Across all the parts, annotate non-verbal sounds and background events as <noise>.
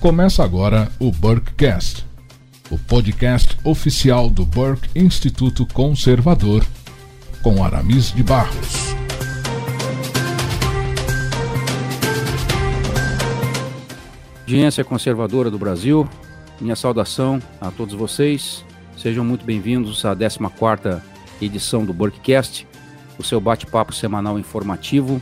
Começa agora o Burkecast, o podcast oficial do Burke Instituto Conservador, com Aramis de Barros. Audiência conservadora do Brasil, minha saudação a todos vocês. Sejam muito bem-vindos à 14ª edição do Burkecast, o seu bate-papo semanal informativo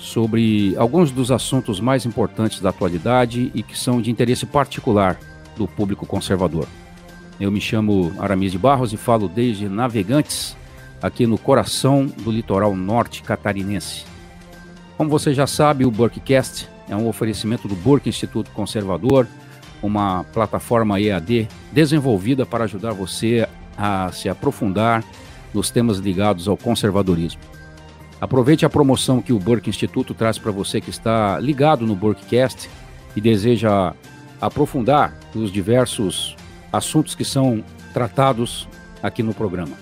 sobre alguns dos assuntos mais importantes da atualidade e que são de interesse particular do público conservador. Eu me chamo Aramis de Barros e falo desde Navegantes, aqui no coração do litoral norte catarinense. Como você já sabe, o Burkecast é um oferecimento do Burke Instituto Conservador, uma plataforma EAD desenvolvida para ajudar você a se aprofundar nos temas ligados ao conservadorismo. Aproveite a promoção que o Burke Instituto traz para você que está ligado no Burkecast e deseja aprofundar os diversos assuntos que são tratados aqui no programa.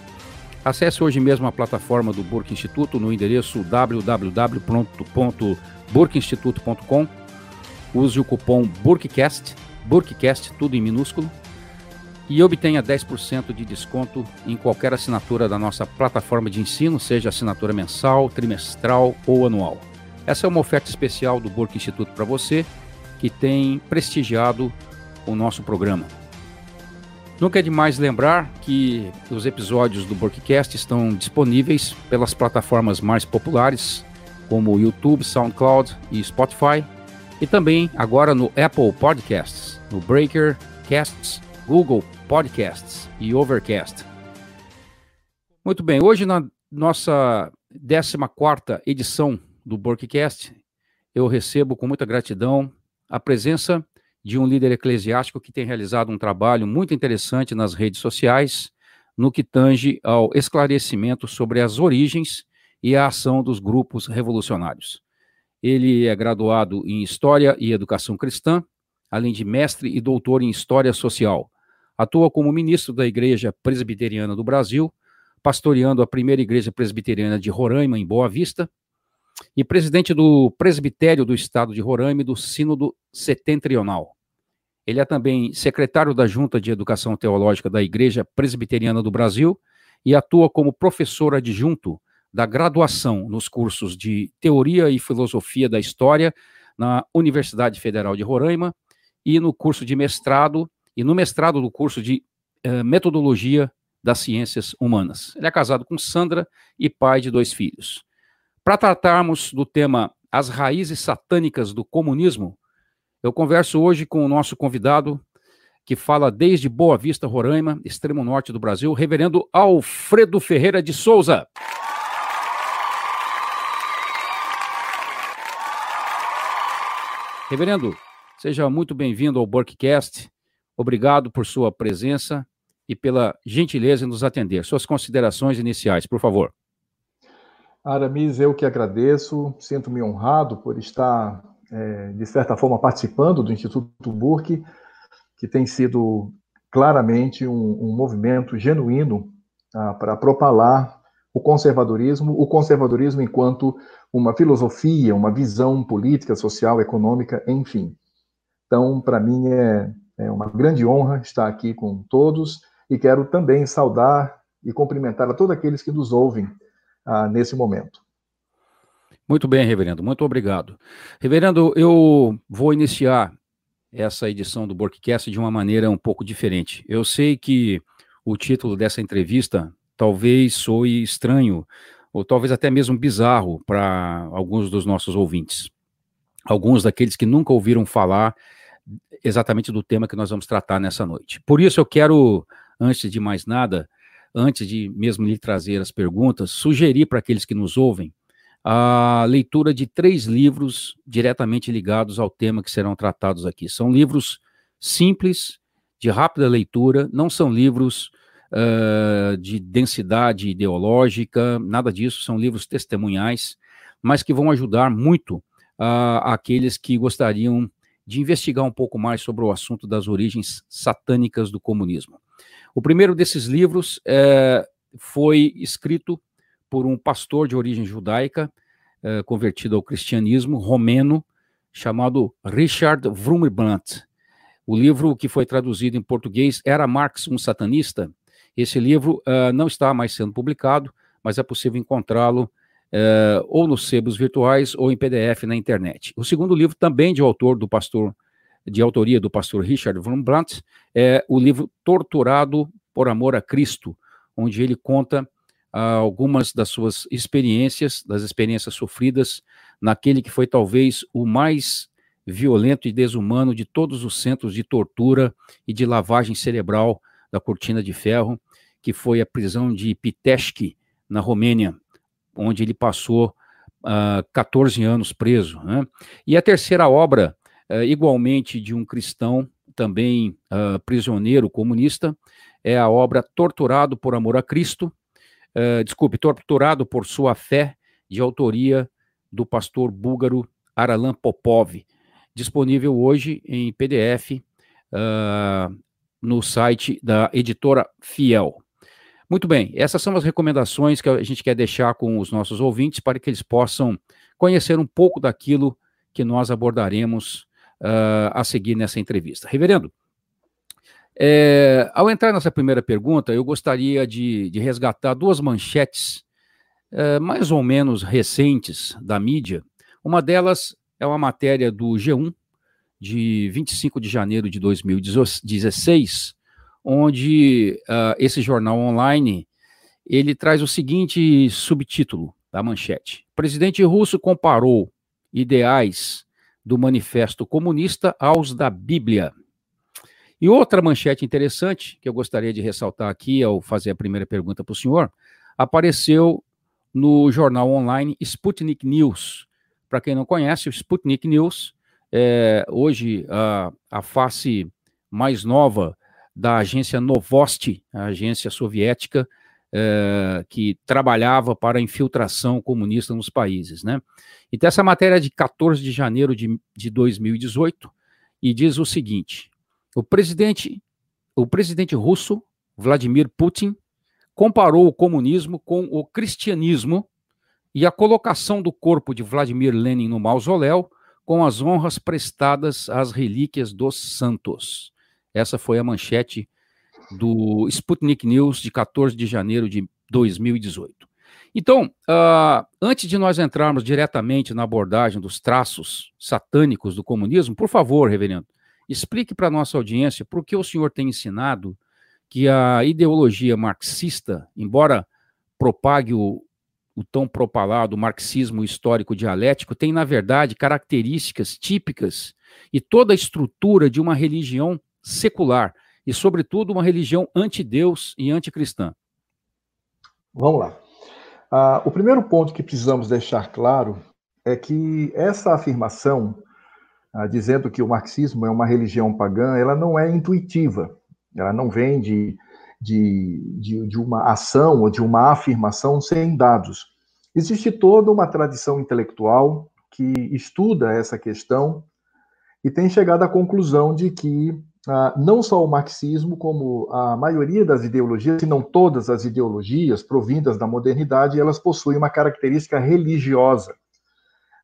Acesse hoje mesmo a plataforma do Burke Instituto no endereço www.burkeinstituto.com. Use o cupom Burkecast, Burkecast tudo em minúsculo e obtenha 10% de desconto em qualquer assinatura da nossa plataforma de ensino, seja assinatura mensal, trimestral ou anual. Essa é uma oferta especial do Burke Instituto para você, que tem prestigiado o nosso programa. Nunca é demais lembrar que os episódios do Burkecast estão disponíveis pelas plataformas mais populares, como o YouTube, SoundCloud e Spotify, e também agora no Apple Podcasts, no Breaker, Casts, Google Podcasts e Overcast. Muito bem, hoje na nossa 14 edição do Borkcast, eu recebo com muita gratidão a presença de um líder eclesiástico que tem realizado um trabalho muito interessante nas redes sociais no que tange ao esclarecimento sobre as origens e a ação dos grupos revolucionários. Ele é graduado em História e Educação Cristã, além de mestre e doutor em História Social Atua como ministro da Igreja Presbiteriana do Brasil, pastoreando a primeira Igreja Presbiteriana de Roraima, em Boa Vista, e presidente do Presbitério do Estado de Roraima e do Sínodo Setentrional. Ele é também secretário da Junta de Educação Teológica da Igreja Presbiteriana do Brasil e atua como professor adjunto da graduação nos cursos de Teoria e Filosofia da História na Universidade Federal de Roraima e no curso de mestrado e no mestrado do curso de eh, Metodologia das Ciências Humanas. Ele é casado com Sandra e pai de dois filhos. Para tratarmos do tema As Raízes Satânicas do Comunismo, eu converso hoje com o nosso convidado, que fala desde Boa Vista, Roraima, extremo norte do Brasil, reverendo Alfredo Ferreira de Souza. Reverendo, seja muito bem-vindo ao Burkcast. Obrigado por sua presença e pela gentileza em nos atender. Suas considerações iniciais, por favor. Aramis, eu que agradeço, sinto-me honrado por estar, é, de certa forma, participando do Instituto Burke, que tem sido claramente um, um movimento genuíno ah, para propalar o conservadorismo, o conservadorismo enquanto uma filosofia, uma visão política, social, econômica, enfim. Então, para mim, é, é uma grande honra estar aqui com todos e quero também saudar e cumprimentar a todos aqueles que nos ouvem ah, nesse momento. Muito bem, reverendo, muito obrigado. Reverendo, eu vou iniciar essa edição do Borkcast de uma maneira um pouco diferente. Eu sei que o título dessa entrevista talvez soe estranho, ou talvez até mesmo bizarro para alguns dos nossos ouvintes. Alguns daqueles que nunca ouviram falar exatamente do tema que nós vamos tratar nessa noite. Por isso eu quero, antes de mais nada, antes de mesmo lhe trazer as perguntas, sugerir para aqueles que nos ouvem a leitura de três livros diretamente ligados ao tema que serão tratados aqui. São livros simples, de rápida leitura, não são livros uh, de densidade ideológica, nada disso, são livros testemunhais, mas que vão ajudar muito uh, aqueles que gostariam de investigar um pouco mais sobre o assunto das origens satânicas do comunismo. O primeiro desses livros é, foi escrito por um pastor de origem judaica, é, convertido ao cristianismo, romeno, chamado Richard Wurmbrandt. O livro que foi traduzido em português era Marx um satanista. Esse livro uh, não está mais sendo publicado, mas é possível encontrá-lo uh, ou nos sebos virtuais ou em PDF na internet. O segundo livro, também de autor do pastor, de autoria do pastor Richard von Blunt, é o livro Torturado por Amor a Cristo, onde ele conta uh, algumas das suas experiências, das experiências sofridas naquele que foi talvez o mais violento e desumano de todos os centros de tortura e de lavagem cerebral da Cortina de Ferro, que foi a prisão de Pitești, na Romênia, onde ele passou uh, ah, 14 anos preso. Né? E a terceira obra, uh, igualmente de um cristão, também uh, prisioneiro comunista, é a obra Torturado por Amor a Cristo, desculpe, Torturado por Sua Fé, de autoria do pastor búlgaro Aralan Popov, disponível hoje em PDF uh, no site da editora Fiel. Muito bem, essas são as recomendações que a gente quer deixar com os nossos ouvintes para que eles possam conhecer um pouco daquilo que nós abordaremos uh, a seguir nessa entrevista. Reverendo, é, ao entrar nessa primeira pergunta, eu gostaria de, de resgatar duas manchetes é, mais ou menos recentes da mídia. Uma delas é uma matéria do G1, de 25 de janeiro de 2016, onde uh, esse jornal online ele traz o seguinte subtítulo da manchete: presidente russo comparou ideais do Manifesto Comunista aos da Bíblia. E outra manchete interessante que eu gostaria de ressaltar aqui ao fazer a primeira pergunta para o senhor apareceu no jornal online Sputnik News, para quem não conhece, o Sputnik News é hoje a, a face mais nova da agência Novosti, a agência soviética é, que trabalhava para a infiltração comunista nos países, né? Então, essa matéria é de 14 de janeiro de, de 2018 e diz o seguinte: o presidente, o presidente russo Vladimir Putin comparou o comunismo com o cristianismo e a colocação do corpo de Vladimir Lenin no mausoléu com as honras prestadas às relíquias dos santos. Essa foi a manchete do Sputnik News de 14 de janeiro de 2018. Então, uh, antes de nós entrarmos diretamente na abordagem dos traços satânicos do comunismo, por favor, reverendo, explique para a nossa audiência por que o senhor tem ensinado que a ideologia marxista, embora propague o, o tão propalado marxismo histórico dialético, tem, na verdade, características típicas e toda a estrutura de uma religião secular, e, sobretudo, uma religião anti-Deus e anticristã. Vamos lá. Ah, o primeiro ponto que precisamos deixar claro é que essa afirmação, ah, dizendo que o marxismo é uma religião pagã, ela não é intuitiva, ela não vem de de, de, de uma ação ou de uma afirmação sem dados. Existe toda uma tradição intelectual que estuda essa questão e tem chegado à conclusão de que não só o marxismo, como a maioria das ideologias, se não todas as ideologias provindas da modernidade, elas possuem uma característica religiosa.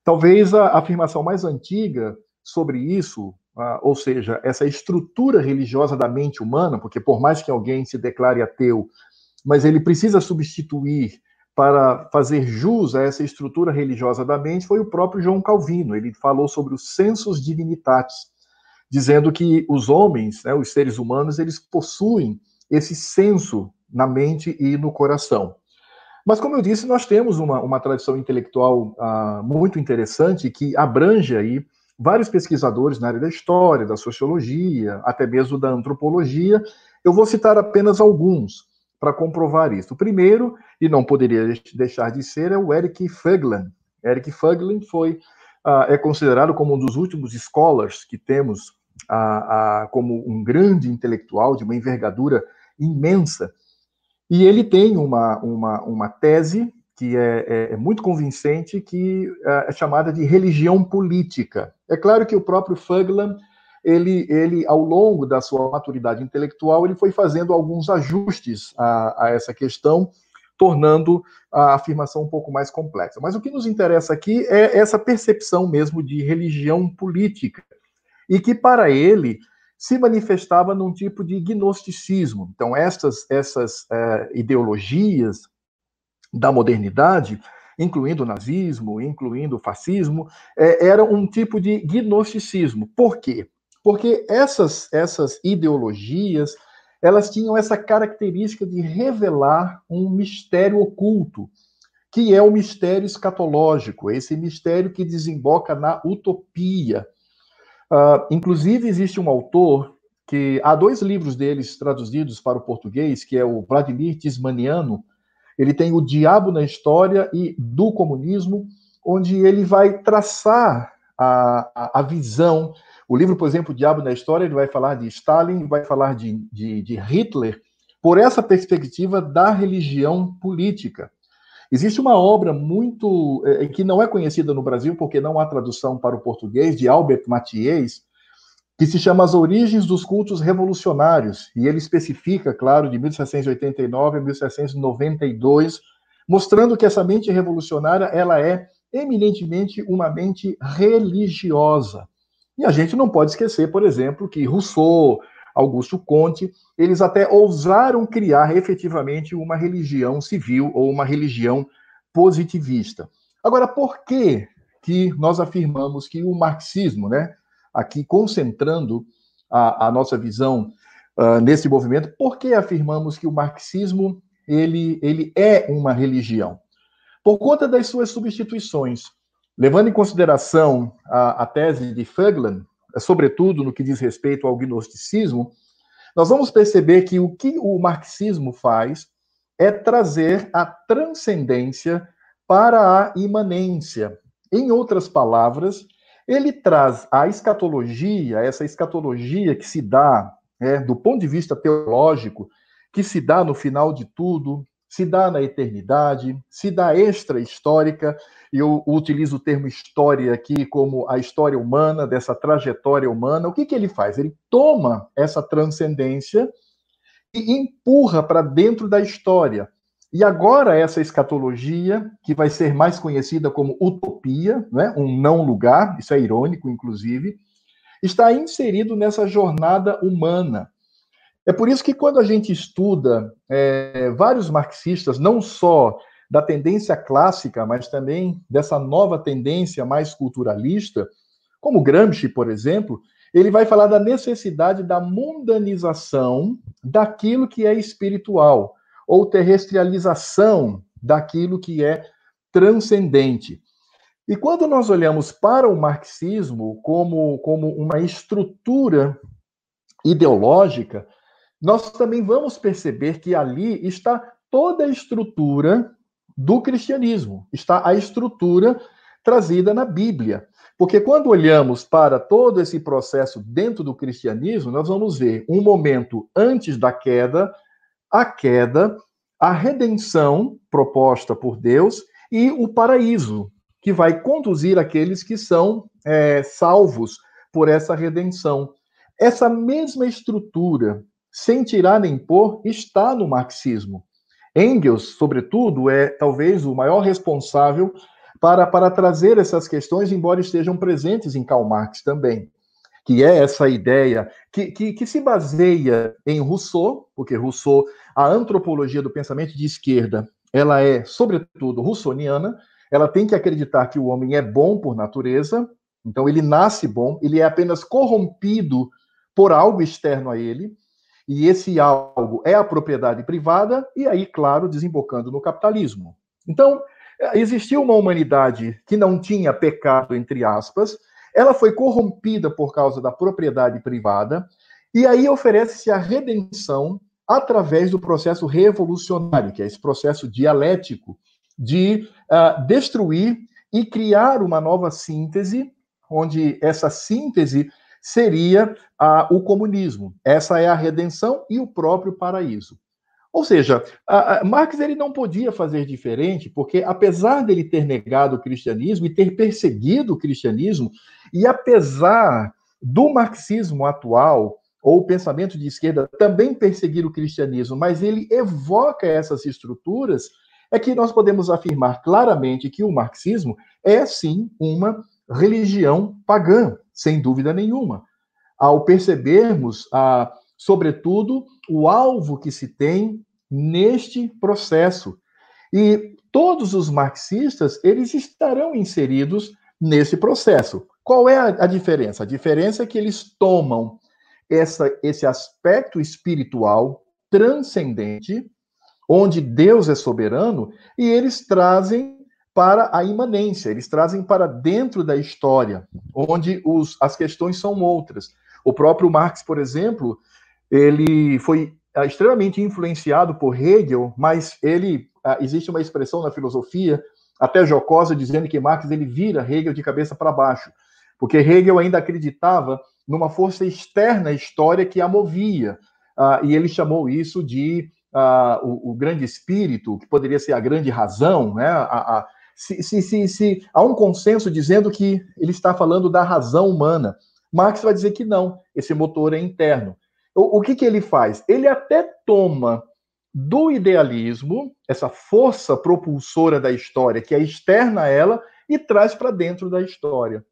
Talvez a afirmação mais antiga sobre isso ah, ou seja, essa estrutura religiosa da mente humana, porque por mais que alguém se declare ateu, mas ele precisa substituir para fazer jus a essa estrutura religiosa da mente, foi o próprio João Calvino. Ele falou sobre os sensus divinitatis, dizendo que os homens, né, os seres humanos, eles possuem esse senso na mente e no coração. Mas, como eu disse, nós temos uma, uma tradição intelectual ah, muito interessante que abrange aí vários pesquisadores na área da história, da sociologia, até mesmo da antropologia. Eu vou citar apenas alguns para comprovar isso. O primeiro, e não poderia deixar de ser, é o Eric Föglen. Eric Föglen foi uh, é considerado como um dos últimos scholars que temos uh, uh, como um grande intelectual de uma envergadura imensa. E ele tem uma, uma, uma tese que é, é, é, muito convincente, que é, é chamada de religião política. É claro que o próprio Fugland, ele, ele, ao longo da sua maturidade intelectual, ele foi fazendo alguns ajustes a, a essa questão, tornando a afirmação um pouco mais complexa. Mas o que nos interessa aqui é essa percepção mesmo de religião política, e que para ele se manifestava num tipo de gnosticismo. Então, essas, essas é, ideologias da modernidade, incluindo o nazismo, incluindo o fascismo, é, um tipo de gnosticismo. Por quê? Porque essas, essas ideologias, elas tinham essa característica de revelar um mistério oculto, que é o mistério escatológico, esse mistério que desemboca na utopia. Uh, inclusive, existe um autor que há dois livros deles traduzidos para o português, que é o Vladimir Tismaniano. Ele tem O Diabo na História e Do Comunismo, onde ele vai traçar a, a, a visão o livro, por exemplo, O Diabo na História, ele vai falar de Stalin, vai falar de, de, de Hitler, por essa perspectiva da religião política. Existe uma obra muito é, que não é conhecida no Brasil, porque não há tradução para o português, de Albert Mathiez, que se chama As Origens dos Cultos Revolucionários, e ele especifica, claro, de 1789 a 1792, mostrando que essa mente revolucionária ela é eminentemente uma mente religiosa. E a gente não pode esquecer, por exemplo, que Rousseau, Augusto Conte, eles até ousaram criar efetivamente uma religião civil ou uma religião positivista. Agora, por que que nós afirmamos que o marxismo, né, aqui concentrando a, a nossa visão uh, nesse movimento, por que afirmamos que o marxismo ele, ele é uma religião? Por conta das suas substituições. Levando em consideração a, a tese de Föglan, sobretudo no que diz respeito ao gnosticismo, nós vamos perceber que o que o marxismo faz é trazer a transcendência para a imanência. Em outras palavras, ele traz a escatologia, essa escatologia que se dá é, do ponto de vista teológico, que se dá no final de tudo, se dá na eternidade, se dá extra-histórica, e eu utilizo o termo história aqui como a história humana, dessa trajetória humana. O que, que ele faz? Ele toma essa transcendência e empurra para dentro da história. E agora essa escatologia, que vai ser mais conhecida como utopia, né? um não lugar, isso é irônico, inclusive, está inserido nessa jornada humana. É por isso que quando a gente estuda é, vários marxistas, não só da tendência clássica, mas também dessa nova tendência mais culturalista, como Gramsci, por exemplo, ele vai falar da necessidade da mundanização daquilo que é espiritual, ou terrestrialização daquilo que é transcendente. E quando nós olhamos para o marxismo como, como uma estrutura ideológica, nós também vamos perceber que ali está toda a estrutura do cristianismo, está a estrutura trazida na Bíblia. Porque quando olhamos para todo esse processo dentro do cristianismo, nós vamos ver um momento antes da queda, a queda, a redenção proposta por Deus e o paraíso, que vai conduzir aqueles que são é, salvos por essa redenção. Essa mesma estrutura sem tirar nem pôr, está no marxismo. Engels, sobretudo, é talvez o maior responsável para, para trazer essas questões, embora estejam presentes em Karl Marx também, que é essa ideia que, que, que se baseia em Rousseau, porque Rousseau, a antropologia do pensamento de esquerda, ela é, sobretudo, russoniana, ela tem que acreditar que o homem é bom por natureza, então ele nasce bom, ele é apenas corrompido por algo externo a ele, e esse algo é a propriedade privada, e aí, claro, desembocando no capitalismo. Então, existiu uma humanidade que não tinha pecado, entre aspas, ela foi corrompida por causa da propriedade privada, e aí oferece-se a redenção através do processo revolucionário, que é esse processo dialético de uh, destruir e criar uma nova síntese, onde essa síntese seria o comunismo. Essa é a redenção e o próprio paraíso. Ou seja, Marx ele não podia fazer diferente, porque apesar dele ter negado o cristianismo e ter perseguido o cristianismo, e apesar do marxismo atual, ou o pensamento de esquerda, também perseguir o cristianismo, mas ele evoca essas estruturas, é que nós podemos afirmar claramente que o marxismo é, sim, uma religião pagã, sem dúvida nenhuma. ao percebermos, ah, sobretudo, o alvo que se tem neste processo. E todos os marxistas, eles estarão inseridos nesse processo. Qual é a, a diferença? A diferença é que eles tomam essa, esse aspecto espiritual transcendente, onde Deus é soberano, e eles trazem para a imanência, eles trazem para dentro da história, onde os, as questões são outras. O próprio Marx, por exemplo, ele foi ah, extremamente influenciado por Hegel, mas ele ah, existe uma expressão na filosofia, até jocosa, dizendo que Marx ele vira Hegel de cabeça para baixo, porque Hegel ainda acreditava numa força externa à história que a movia, ah, e ele chamou isso de o, o, grande espírito, que poderia ser a grande razão, né? A, a, se, se, se, se há um consenso dizendo que ele está falando da razão humana, Marx vai dizer que não, esse motor é interno. O, o que, que ele faz? Ele até toma do idealismo, essa força propulsora da história, que é externa a ela, e traz para dentro da história.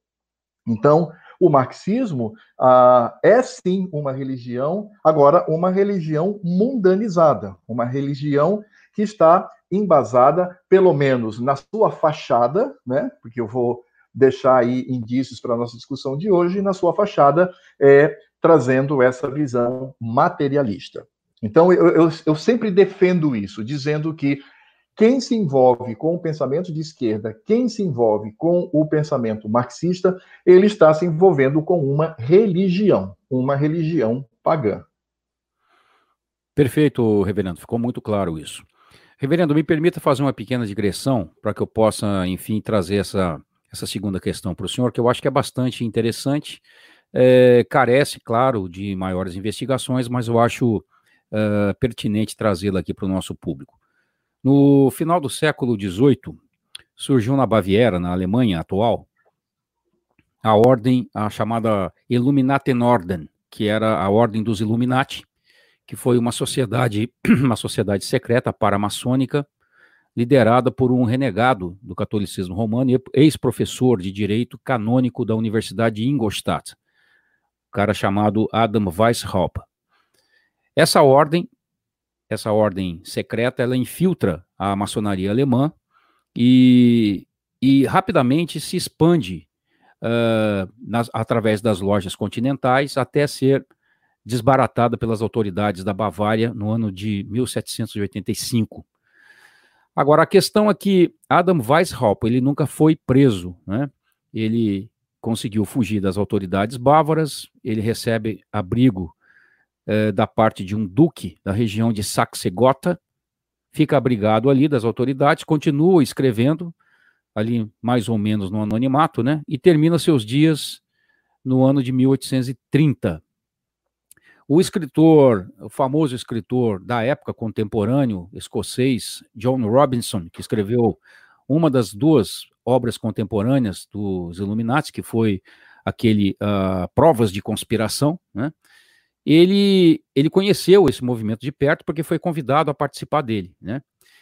Então, o marxismo ah, é sim uma religião, agora, uma religião mundanizada, uma religião que está embasada, pelo menos na sua fachada, né? Porque eu vou deixar aí indícios para a nossa discussão de hoje, na sua fachada, é, trazendo essa visão materialista. Então, eu, eu, eu sempre defendo isso, dizendo que quem se envolve com o pensamento de esquerda, quem se envolve com o pensamento marxista, ele está se envolvendo com uma religião, uma religião pagã. Perfeito, reverendo, ficou muito claro isso. Reverendo, me permita fazer uma pequena digressão para que eu possa, enfim, trazer essa, essa segunda questão para o senhor, que eu acho que é bastante interessante. É, carece, claro, de maiores investigações, mas eu acho uh, pertinente trazê-la aqui para o nosso público. No final do século XVIII, surgiu na Baviera, na Alemanha atual, a ordem, a chamada Illuminatenorden, que era a ordem dos Illuminati, que foi uma sociedade, <clears throat> uma sociedade secreta paramaçônica, liderada por um renegado do catolicismo romano e ex-professor de direito canônico da Universidade de Ingolstadt, um cara chamado Adam Weishaupt. Essa ordem, essa ordem secreta, ela infiltra a maçonaria alemã e, e rapidamente se expande uh, nas, através das lojas continentais até ser desbaratada pelas autoridades da Bavária no ano de 1785. Agora, a questão é que Adam Weishaupt, ele nunca foi preso, né? Ele conseguiu fugir das autoridades bávaras, ele recebe abrigo eh, da parte de um duque da região de Saxe-Gotha, fica abrigado ali das autoridades, continua escrevendo, ali mais ou menos no anonimato, né? E termina seus dias no ano de 1830. O escritor, o famoso escritor da época contemporâneo escocês, John Robinson, que escreveu uma das duas obras contemporâneas dos Illuminati, que foi aquele uh, Provas de Conspiração, né? Ele, ele conheceu esse movimento de perto porque foi convidado a participar dele, né?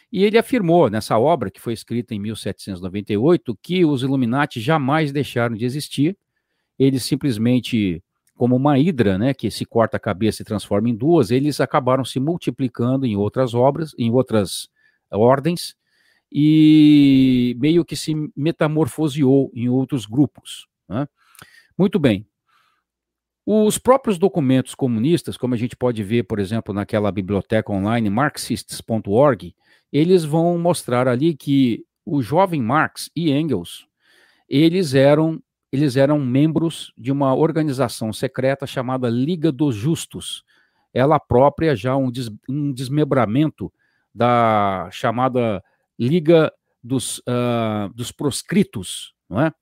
E ele afirmou nessa obra, que foi escrita em 1798, que os Illuminati jamais deixaram de existir, eles simplesmente como uma hidra, né, que se corta a cabeça e transforma em duas, eles acabaram se multiplicando em outras obras, em outras ordens, e meio que se metamorfoseou em outros grupos. Né? Muito bem. Os próprios documentos comunistas, como a gente pode ver, por exemplo, naquela biblioteca online marxists.org, eles vão mostrar ali que o jovem Marx e Engels, eles eram eles eram membros de uma organização secreta chamada Liga dos Justos. Ela própria já um, des, um desmembramento da chamada Liga dos, uh, dos Proscritos, não é?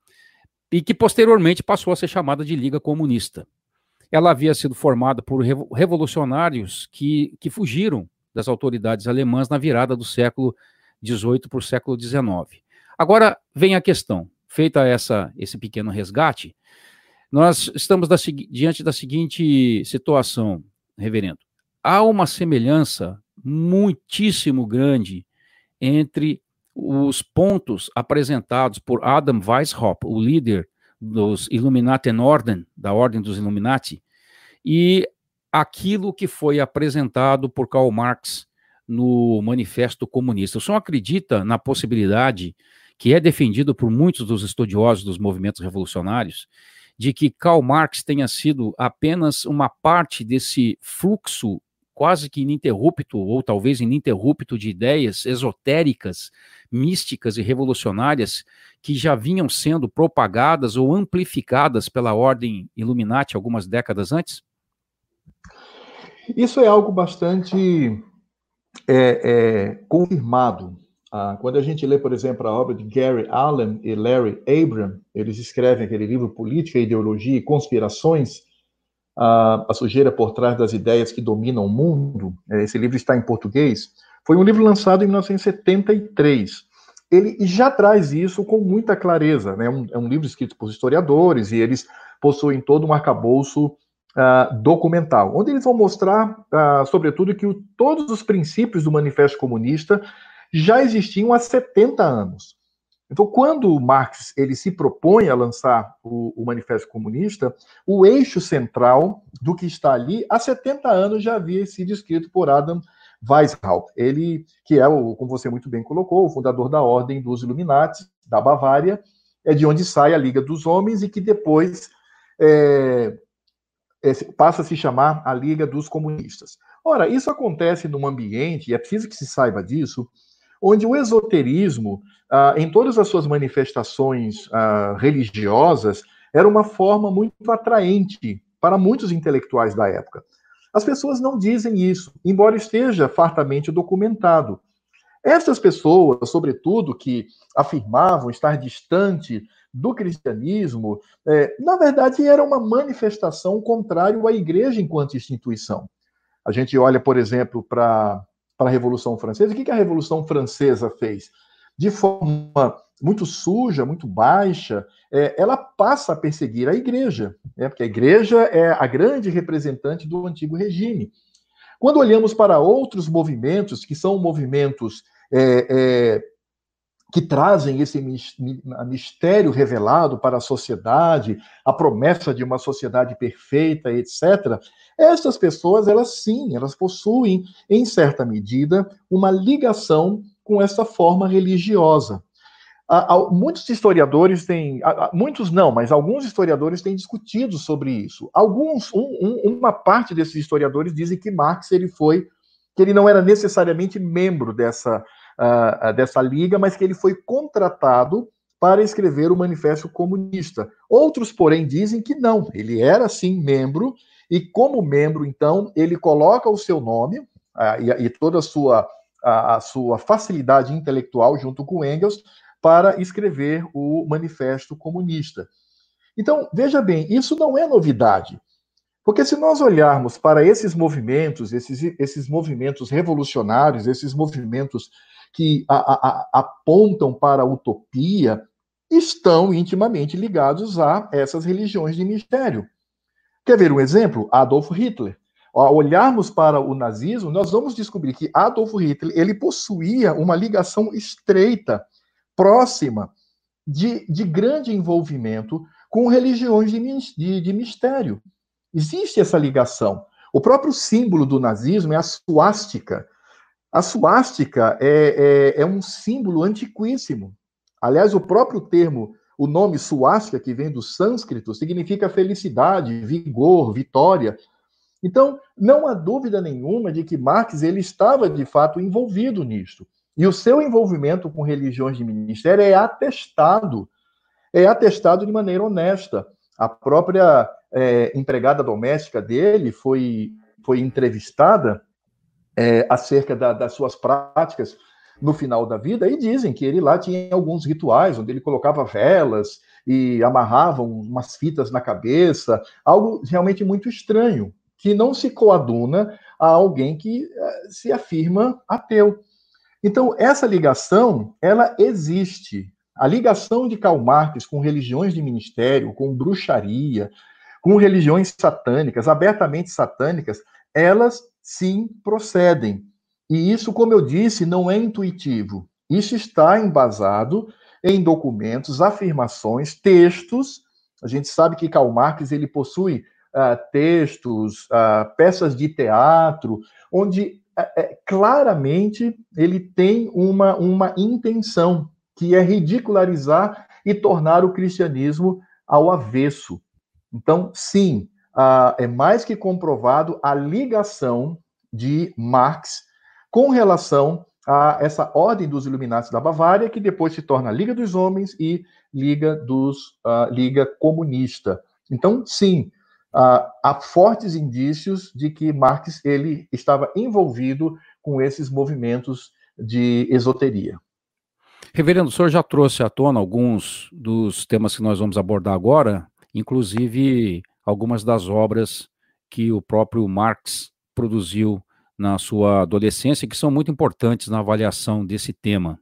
e que posteriormente passou a ser chamada de Liga Comunista. Ela havia sido formada por revolucionários que, que fugiram das autoridades alemãs na virada do século XVIII para o século XIX. Agora vem a questão: feita essa, esse pequeno resgate, nós estamos da, diante da seguinte situação, reverendo. Há uma semelhança muitíssimo grande entre os pontos apresentados por Adam Weishaupt, o líder dos Illuminati Norden, da Ordem dos Illuminati, e aquilo que foi apresentado por Karl Marx no Manifesto Comunista. O senhor acredita na possibilidade, que é defendido por muitos dos estudiosos dos movimentos revolucionários, de que Karl Marx tenha sido apenas uma parte desse fluxo quase que ininterrupto, ou talvez ininterrupto, de ideias esotéricas, místicas e revolucionárias que já vinham sendo propagadas ou amplificadas pela ordem Illuminati algumas décadas antes? Isso é algo bastante é, é, confirmado. Ah, quando a gente lê, por exemplo, a obra de Gary Allen e Larry Abram, eles escrevem aquele livro Política, Ideologia e Conspirações, ah, a sujeira por trás das ideias que dominam o mundo. É, esse livro está em português. Foi um livro lançado em 1973. Ele já traz isso com muita clareza. Né? É um, livro escrito por historiadores e eles possuem todo um arcabouço uh, documental, onde eles vão mostrar, uh, sobretudo, que o, todos os princípios do Manifesto Comunista já existiam há 70 anos. Então, quando Marx ele se propõe a lançar o, o, Manifesto Comunista, o eixo central do que está ali há 70 anos já havia sido escrito por Adam Weishaupt, ele que é, o, como você muito bem colocou, o fundador da Ordem dos Illuminati da Bavária, é de onde sai a Liga dos Homens e que depois é, é, passa a se chamar a Liga dos Comunistas. Ora, isso acontece num ambiente, e é preciso que se saiba disso, onde o esoterismo, ah, em todas as suas manifestações ah, religiosas, era uma forma muito atraente para muitos intelectuais da época. As pessoas não dizem isso, embora esteja fartamente documentado. Essas pessoas, sobretudo, que afirmavam estar distante do cristianismo, é, na verdade, era uma manifestação contrária à igreja enquanto instituição. A gente olha, por exemplo, para a Revolução Francesa. O que, que a Revolução Francesa fez? De forma muito suja, muito baixa, é, ela passa a perseguir a igreja, né? porque a igreja é a grande representante do antigo regime. Quando olhamos para outros movimentos, que são movimentos é, é, que trazem esse mistério revelado para a sociedade, a promessa de uma sociedade perfeita, etc. Essas pessoas, elas sim, elas possuem, em certa medida, uma ligação com essa forma religiosa. Muitos historiadores têm, muitos não, mas alguns historiadores têm discutido sobre isso. Alguns, um, um, uma parte desses historiadores dizem que Marx ele foi, que ele não era necessariamente membro dessa uh, dessa liga, mas que ele foi contratado para escrever o Manifesto Comunista. Outros, porém, dizem que não, ele era sim membro, e como membro, então, ele coloca o seu nome uh, e, e, toda a sua, a, a sua facilidade intelectual, junto com Engels, para escrever o Manifesto Comunista. Então, veja bem, isso não é novidade. Porque se nós olharmos para esses movimentos, esses, esses movimentos revolucionários, esses movimentos que a, a, apontam para a utopia estão intimamente ligados a essas religiões de mistério. Quer ver um exemplo? Adolf Hitler. Ao olharmos para o nazismo, nós vamos descobrir que Adolf Hitler ele possuía uma ligação estreita, próxima, de, de grande envolvimento com religiões de, de, de mistério. Existe essa ligação. O próprio símbolo do nazismo é a suástica, a suástica é, é, é, um símbolo antiquíssimo. Aliás, o próprio termo, o nome suástica, que vem do sânscrito, significa felicidade, vigor, vitória. Então, não há dúvida nenhuma de que Marx ele estava, de fato, envolvido nisto. E o seu envolvimento com religiões de ministério é atestado. É atestado de maneira honesta. A própria é, empregada doméstica dele foi, foi entrevistada é, acerca da, das suas práticas no final da vida e dizem que ele lá tinha alguns rituais onde ele colocava velas e amarrava umas fitas na cabeça, algo realmente muito estranho, que não se coaduna a alguém que uh, se afirma ateu. Então, essa ligação, ela existe. A ligação de Karl Marx com religiões de ministério, com bruxaria, com religiões satânicas, abertamente satânicas, elas sim procedem. E isso, como eu disse, não é intuitivo. Isso está embasado em documentos, afirmações, textos. A gente sabe que Karl Marx ele possui uh, textos, uh, peças de teatro, onde uh, claramente ele tem uma, uma intenção, que é ridicularizar e tornar o cristianismo ao avesso. Então, sim, é mais que comprovado a ligação de Marx com relação a essa ordem dos Illuminati da Bavária, que depois se torna Liga dos Homens e Liga dos uh, Liga Comunista. Então, sim, uh, há fortes indícios de que Marx ele estava envolvido com esses movimentos de esoteria. Reverendo, o senhor já trouxe à tona alguns dos temas que nós vamos abordar agora, inclusive algumas das obras que o próprio Marx produziu na sua adolescência, que são muito importantes na avaliação desse tema.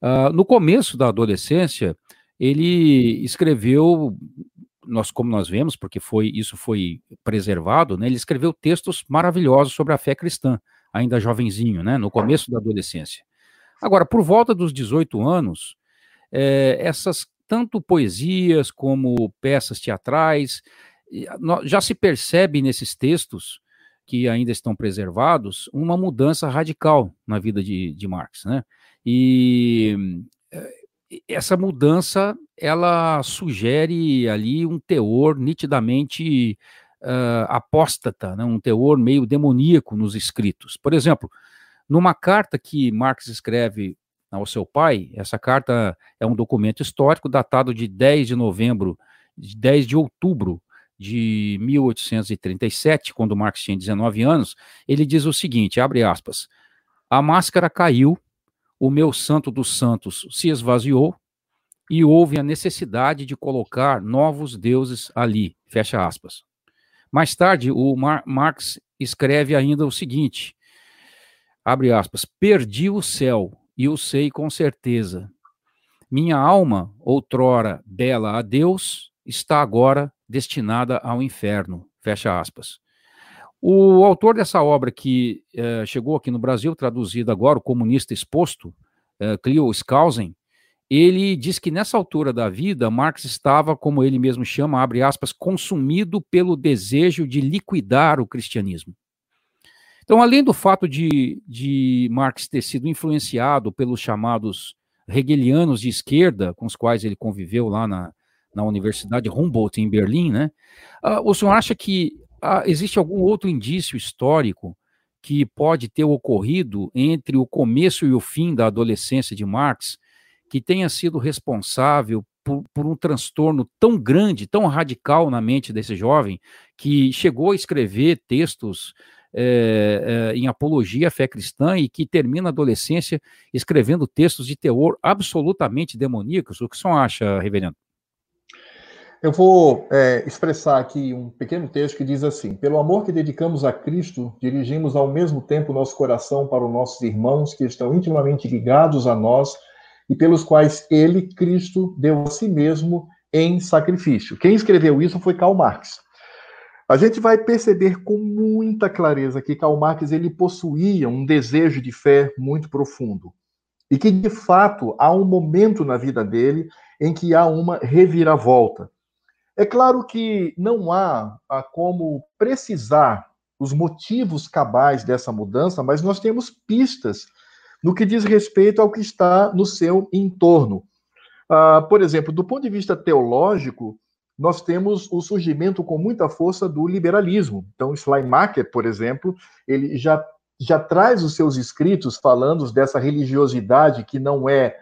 Uh, no começo da adolescência, ele escreveu, nós como nós vemos, porque foi isso foi preservado, né, ele escreveu textos maravilhosos sobre a fé cristã, ainda jovenzinho, né, no começo da adolescência. Agora, por volta dos 18 anos, é, essas tanto poesias como peças teatrais, já se percebe nesses textos que ainda estão preservados, uma mudança radical na vida de, de Marx, né? E eh, essa mudança, ela sugere ali um teor nitidamente uh, apóstata, né? um teor meio demoníaco nos escritos. Por exemplo, numa carta que Marx escreve ao seu pai, essa carta é um documento histórico datado de 10 de novembro, de 10 de outubro de 1837, quando Marx tinha 19 anos, ele diz o seguinte, abre aspas, a máscara caiu, o meu santo dos santos se esvaziou e houve a necessidade de colocar novos deuses ali, fecha aspas. Mais tarde, o Mar Marx escreve ainda o seguinte, abre aspas, perdi o céu e o sei com certeza. Minha alma, outrora bela a Deus, está agora destinada ao inferno. Fecha aspas. O autor dessa obra que eh, chegou aqui no Brasil, traduzido agora, o comunista exposto, eh, Clio Skousen, ele diz que nessa altura da vida, Marx estava, como ele mesmo chama, abre aspas, consumido pelo desejo de liquidar o cristianismo. Então, além do fato de, de Marx ter sido influenciado pelos chamados hegelianos de esquerda, com os quais ele conviveu lá na, na Universidade Humboldt, em Berlim, né? Uh, o senhor acha que uh, existe algum outro indício histórico que pode ter ocorrido entre o começo e o fim da adolescência de Marx, que tenha sido responsável por, por, um transtorno tão grande, tão radical na mente desse jovem, que chegou a escrever textos é, é, em apologia à fé cristã e que termina a adolescência escrevendo textos de teor absolutamente demoníacos. O que o senhor acha, reverendo? Eu vou é, expressar aqui um pequeno texto que diz assim: Pelo amor que dedicamos a Cristo, dirigimos ao mesmo tempo nosso coração para os nossos irmãos que estão intimamente ligados a nós e pelos quais ele, Cristo, deu a si mesmo em sacrifício. Quem escreveu isso foi Karl Marx. A gente vai perceber com muita clareza que Karl Marx ele possuía um desejo de fé muito profundo e que de fato há um momento na vida dele em que há uma reviravolta. É claro que não há, como precisar os motivos cabais dessa mudança, mas nós temos pistas no que diz respeito ao que está no seu entorno. Ah, por exemplo, do ponto de vista teológico, nós temos o surgimento com muita força do liberalismo. Então, Schleiermacher, por exemplo, ele já, já traz os seus escritos falando dessa religiosidade que não é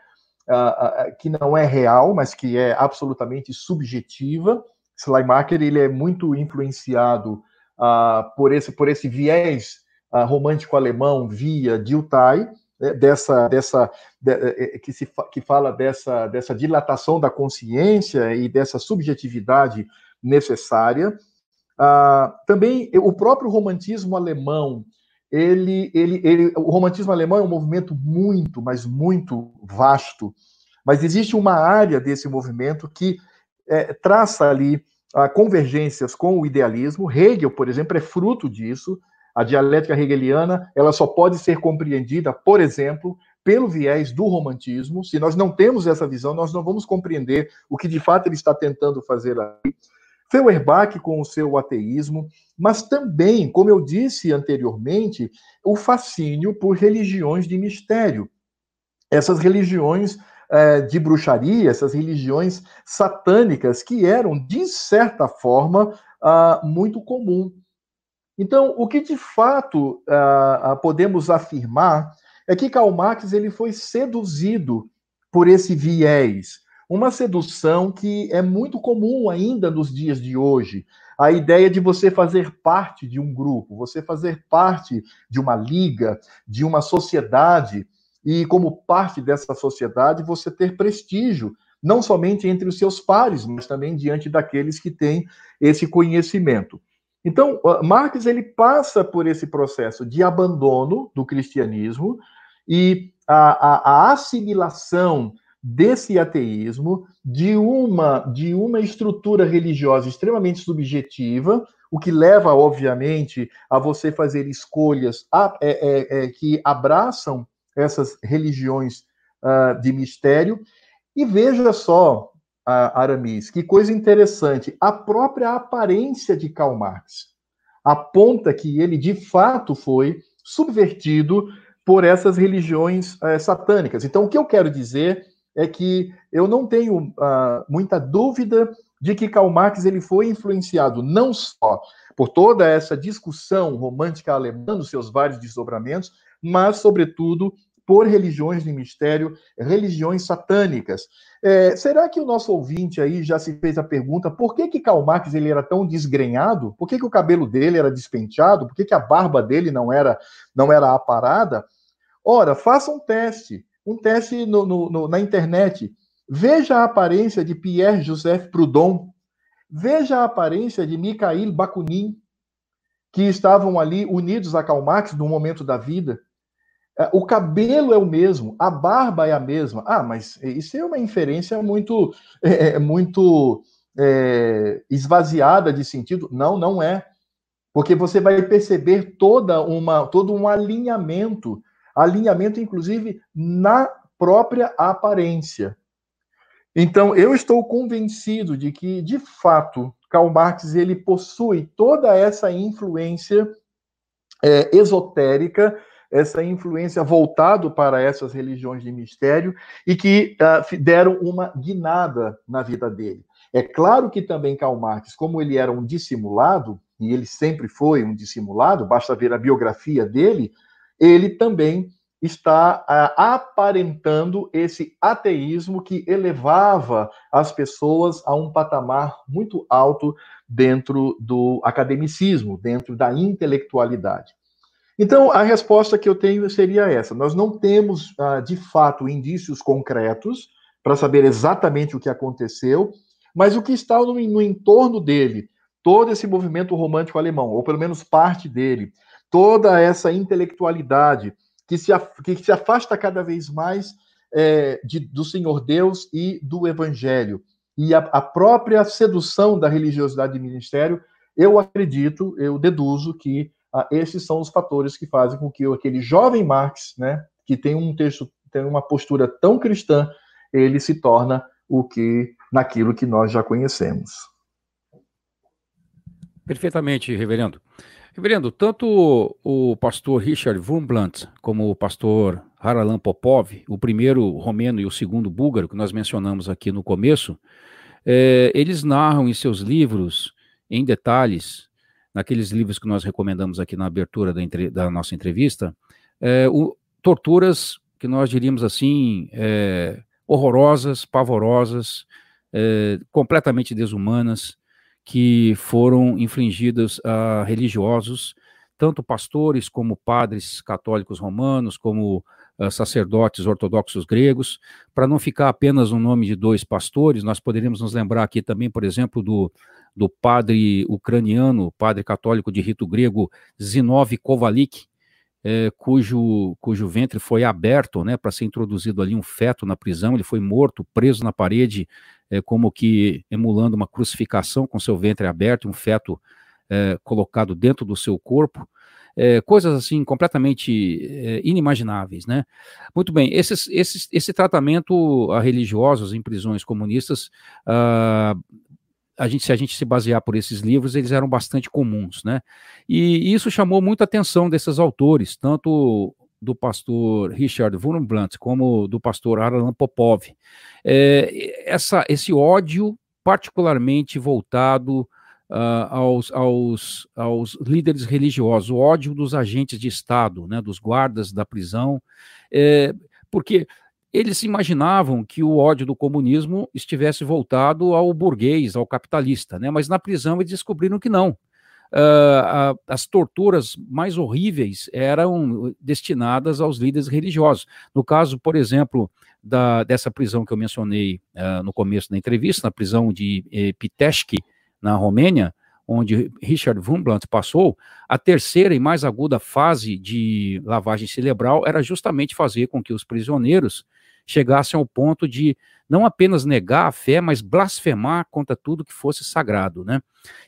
uh, uh, que não é real, mas que é absolutamente subjetiva. Schleiermacher ele é muito influenciado uh, por esse por esse viés romântico alemão via Dilthey, dessa dessa de, eh, eh, que se que fala dessa dessa dilatação da consciência e dessa subjetividade necessária. também o próprio romantismo alemão ele, ele, ele, o romantismo alemão é um movimento muito, mas muito vasto. Mas existe uma área desse movimento que é, traça ali a convergências com o idealismo. Hegel, por exemplo, é fruto disso. A dialética hegeliana ela só pode ser compreendida, por exemplo, pelo viés do romantismo. Se nós não temos essa visão, nós não vamos compreender o que de fato ele está tentando fazer ali. Feuerbach com o seu ateísmo, mas também, como eu disse anteriormente, o fascínio por religiões de mistério. Essas religiões é, de bruxaria, essas religiões satânicas, que eram, de certa forma, ah, muito comum. Então, o que de fato ah, ah, podemos afirmar é que Karl Marx ele foi seduzido por esse viés, uma sedução que é muito comum ainda nos dias de hoje. A ideia de você fazer parte de um grupo, você fazer parte de uma liga, de uma sociedade, e como parte dessa sociedade você ter prestígio, não somente entre os seus pares, mas também diante daqueles que têm esse conhecimento. Então, Marx ele passa por esse processo de abandono do cristianismo e a, a, a assimilação desse ateísmo de uma de uma estrutura religiosa extremamente subjetiva, o que leva, obviamente, a você fazer escolhas a, é, é, é, que abraçam essas religiões uh, de mistério. E veja só, Aramis, que coisa interessante, a própria aparência de Karl Marx aponta que ele de fato foi subvertido por essas religiões uh, satânicas. Então, o que eu quero dizer é que eu não tenho uh, muita dúvida de que Karl Marx ele foi influenciado não só por toda essa discussão romântica alemã, nos seus vários desdobramentos, mas, sobretudo, por religiões de mistério, religiões satânicas. É, será que o nosso ouvinte aí já se fez a pergunta por que que Karl Marx ele era tão desgrenhado? Por que, que o cabelo dele era despenteado? Por que, que a barba dele não era não era aparada? Ora, faça um teste um teste no, no, no, na internet. Veja a aparência de Pierre-Joseph Proudhon. Veja a aparência de Mikhail Bakunin, que estavam ali unidos a Karl Marx no momento da vida. É, o cabelo é o mesmo, a barba é a mesma. Ah, mas isso é uma inferência muito, é, é, muito é, esvaziada de sentido. Não, não é. Porque você vai perceber toda uma, todo um alinhamento alinhamento, inclusive, na própria aparência. Então, eu estou convencido de que, de fato, Karl Marx ele possui toda essa influência é, esotérica, essa influência voltado para essas religiões de mistério e que uh, deram uma guinada na vida dele. É claro que também Karl Marx, como ele era um dissimulado, e ele sempre foi um dissimulado, basta ver a biografia dele, ele também está ah, aparentando esse ateísmo que elevava as pessoas a um patamar muito alto dentro do academicismo, dentro da intelectualidade. Então, a resposta que eu tenho seria essa: nós não temos, ah, de fato, indícios concretos para saber exatamente o que aconteceu, mas o que está no, no entorno dele, todo esse movimento romântico alemão, ou pelo menos parte dele, toda essa intelectualidade que se, que se afasta cada vez mais é, de, do Senhor Deus e do Evangelho. E a, a própria sedução da religiosidade de ministério, eu acredito, eu deduzo que ah, esses são os fatores que fazem com que aquele jovem Marx, né, que tem um texto, tem uma postura tão cristã, ele se torna o que naquilo que nós já conhecemos. Perfeitamente, reverendo. Reverendo, tanto o pastor Richard Wurmblant como o pastor Haralan Popov, o primeiro romeno e o segundo búlgaro, que nós mencionamos aqui no começo, é, eles narram em seus livros, em detalhes, naqueles livros que nós recomendamos aqui na abertura da, entre, da nossa entrevista, é, o, torturas que nós diríamos assim, é, horrorosas, pavorosas, é, completamente desumanas, que foram infligidas a religiosos, tanto pastores como padres católicos romanos, como uh, sacerdotes ortodoxos gregos, para não ficar apenas o nome de dois pastores, nós poderíamos nos lembrar aqui também, por exemplo, do, do padre ucraniano, padre católico de rito grego, Zinov Kovalik, é, cujo, cujo ventre foi aberto né, para ser introduzido ali um feto na prisão, ele foi morto, preso na parede, é, como que emulando uma crucificação com seu ventre aberto, um feto é, colocado dentro do seu corpo. É, coisas assim completamente é, inimagináveis, né? Muito bem, esses, esses, esse tratamento a religiosos em prisões comunistas ah, a gente, se a gente se basear por esses livros, eles eram bastante comuns, né? E, isso chamou muita atenção desses autores, tanto do pastor Richard Wurmblant como do pastor Alan Popov. É, essa, esse ódio particularmente voltado uh, aos, aos, aos líderes religiosos, o ódio dos agentes de Estado, né, dos guardas da prisão, é, porque eles imaginavam que o ódio do comunismo estivesse voltado ao burguês, ao capitalista, né? mas na prisão eles descobriram que não. Uh, as torturas mais horríveis eram destinadas aos líderes religiosos. No caso, por exemplo, da, dessa prisão que eu mencionei uh, no começo da entrevista, na prisão de eh, na Romênia, onde Richard Wurmbrand passou, a terceira e mais aguda fase de lavagem cerebral era justamente fazer com que os prisioneiros chegassem ao ponto de não apenas negar a fé, mas blasfemar contra tudo que fosse sagrado, né?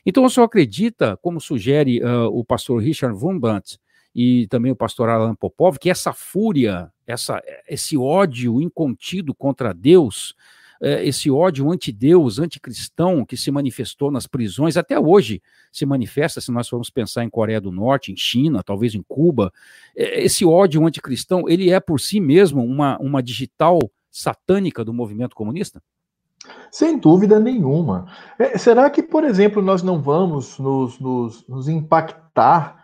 Então o senhor acredita, como sugere uh, o pastor Richard Wurmbrand e também o pastor Alan Popov, que essa fúria, essa, esse ódio incontido contra Deus, esse ódio anti-Deus, anticristão que se manifestou nas prisões, até hoje se manifesta, se nós formos pensar em Coreia do Norte, em China, talvez em Cuba, é, esse ódio anticristão, ele é por si mesmo uma, uma digital satânica do movimento comunista? Sem dúvida nenhuma. É, será que, por exemplo, nós não vamos nos, nos, nos impactar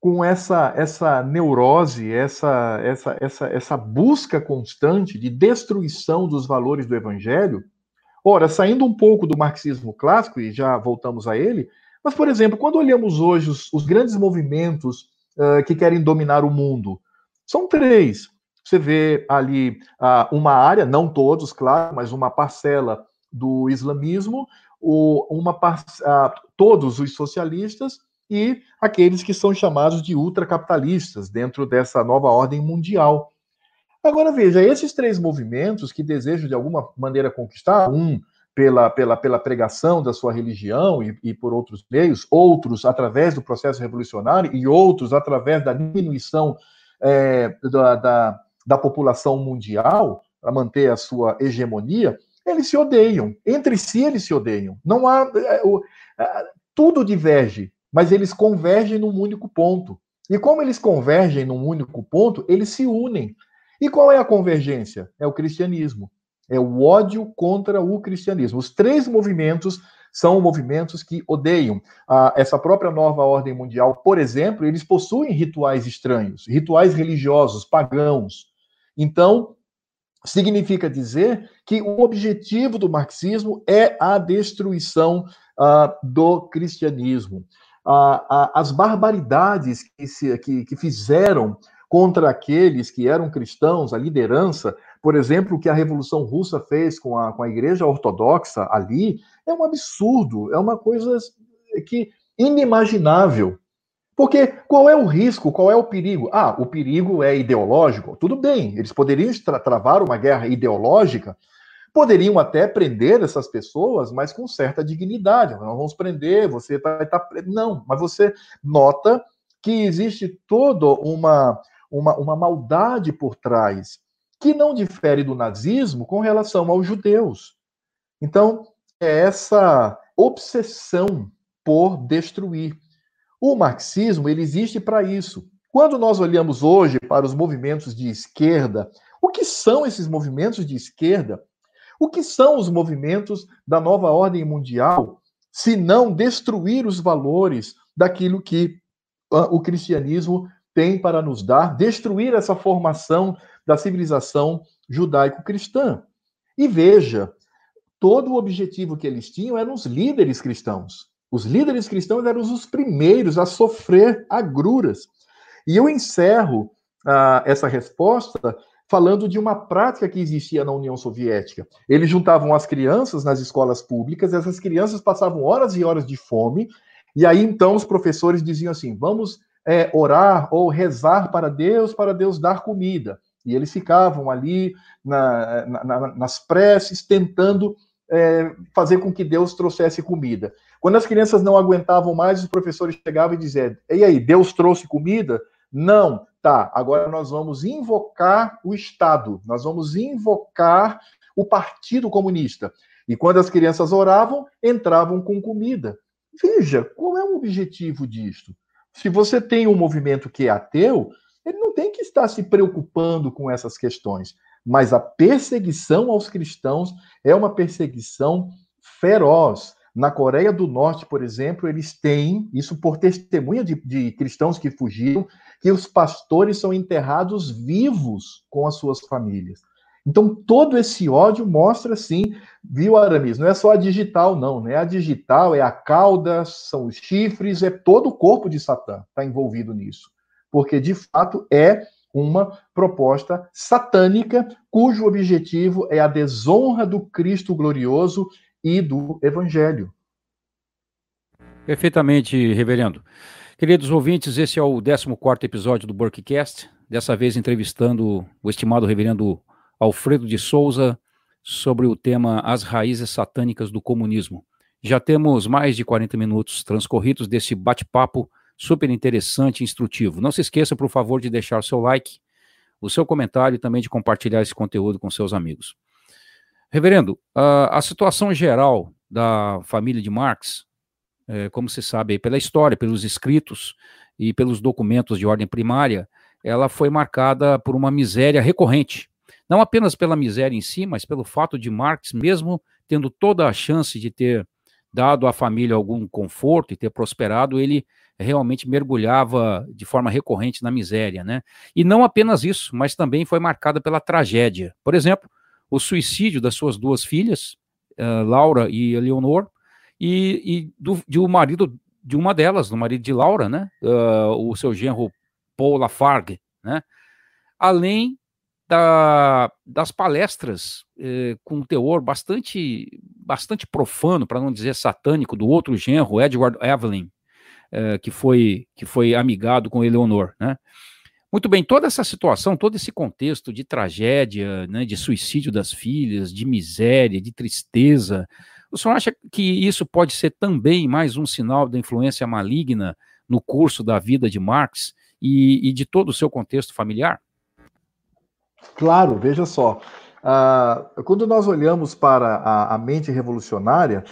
com essa essa neurose, essa essa essa essa busca constante de destruição dos valores do evangelho. Ora, saindo um pouco do marxismo clássico e já voltamos a ele, mas por exemplo, quando olhamos hoje os, os grandes movimentos uh, que querem dominar o mundo, são três. Você vê ali uh, uma área, não todos, claro, mas uma parcela do islamismo, o, uma uh, todos os socialistas e aqueles que são chamados de ultracapitalistas dentro dessa nova ordem mundial. Agora veja, esses três movimentos que desejam de alguma maneira conquistar, um pela, pela, pela pregação da sua religião e, e por outros meios, outros através do processo revolucionário e outros através da diminuição é, da, da, da população mundial para manter a sua hegemonia, eles se odeiam. Entre si eles se odeiam. Não há. É, é, tudo diverge mas eles convergem num único ponto. E como eles convergem num único ponto, eles se unem. E qual é a convergência? É o cristianismo. É o ódio contra o cristianismo. Os três movimentos são movimentos que odeiam. Ah, essa própria nova ordem mundial, por exemplo, eles possuem rituais estranhos, rituais religiosos, pagãos. Então, significa dizer que o objetivo do marxismo é a destruição ah, do cristianismo as barbaridades que, se, que, que fizeram contra aqueles que eram cristãos, a liderança, por exemplo, o que a Revolução Russa fez com a, com a Igreja Ortodoxa ali, é um absurdo, é uma coisa que inimaginável. Porque qual é o risco, qual é o perigo? Ah, o perigo é ideológico. Tudo bem, eles poderiam tra travar uma guerra ideológica Poderiam até prender essas pessoas, mas com certa dignidade. Não vamos prender, você está. Tá, não, mas você nota que existe toda uma, uma, uma maldade por trás, que não difere do nazismo com relação aos judeus. Então, é essa obsessão por destruir. O marxismo ele existe para isso. Quando nós olhamos hoje para os movimentos de esquerda, o que são esses movimentos de esquerda? O que são os movimentos da nova ordem mundial, se não destruir os valores daquilo que uh, o cristianismo tem para nos dar, destruir essa formação da civilização judaico-cristã? E veja, todo o objetivo que eles tinham eram os líderes cristãos. Os líderes cristãos eram os primeiros a sofrer agruras. E eu encerro uh, essa resposta falando de uma prática que existia na União Soviética. Eles juntavam as crianças nas escolas públicas, essas crianças passavam horas e horas de fome, e aí então os professores diziam assim: vamos é, orar ou rezar para Deus, para Deus dar comida. E eles ficavam ali na, na, nas preces, tentando é, fazer com que Deus trouxesse comida. Quando as crianças não aguentavam mais, os professores chegavam e diziam: E aí, Deus trouxe comida? Não, tá. Agora nós vamos invocar o Estado, nós vamos invocar o Partido Comunista. E quando as crianças oravam, entravam com comida. Veja, qual é o objetivo disto? Se você tem um movimento que é ateu, ele não tem que estar se preocupando com essas questões. Mas a perseguição aos cristãos é uma perseguição feroz. Na Coreia do Norte, por exemplo, eles têm, isso por testemunha de, de, cristãos que fugiram, que os pastores são enterrados vivos com as suas famílias. Então, todo esse ódio mostra, sim, viu, Aramis? Não é só a digital, não. Não é a digital, é a cauda, são os chifres, é todo o corpo de Satã está envolvido nisso. Porque, de fato, é uma proposta satânica cujo objetivo é a desonra do Cristo glorioso e do Evangelho. Perfeitamente, reverendo. Queridos ouvintes, esse é o 14 episódio do Burkcast, dessa vez entrevistando o estimado reverendo Alfredo de Souza sobre o tema As Raízes Satânicas do Comunismo. Já temos mais de 40 minutos transcorridos desse bate-papo super interessante e instrutivo. Não se esqueça, por favor, de deixar o seu like, o seu comentário e também de compartilhar esse conteúdo com seus amigos. Reverendo, a, a situação geral da família de Marx, é, como se sabe pela história, pelos escritos e pelos documentos de ordem primária, ela foi marcada por uma miséria recorrente. Não apenas pela miséria em si, mas pelo fato de Marx, mesmo tendo toda a chance de ter dado à família algum conforto e ter prosperado, ele realmente mergulhava de forma recorrente na miséria, né? E não apenas isso, mas também foi marcada pela tragédia. Por exemplo, o suicídio das suas duas filhas, uh, Laura e Eleonor, e, e do, de um marido de uma delas, do marido de Laura, né? Uh, o seu genro Paul Lafargue, né? Além da, das palestras eh, com teor bastante, bastante profano, para não dizer satânico, do outro genro, Edward Evelyn, eh, que, foi, que foi amigado com Eleonor, né? Muito bem, toda essa situação, todo esse contexto de tragédia, né, de suicídio das filhas, de miséria, de tristeza, o senhor acha que isso pode ser também mais um sinal da influência maligna no curso da vida de Marx e, e de todo o seu contexto familiar? Claro, veja só. Uh, quando nós olhamos para a, a mente revolucionária,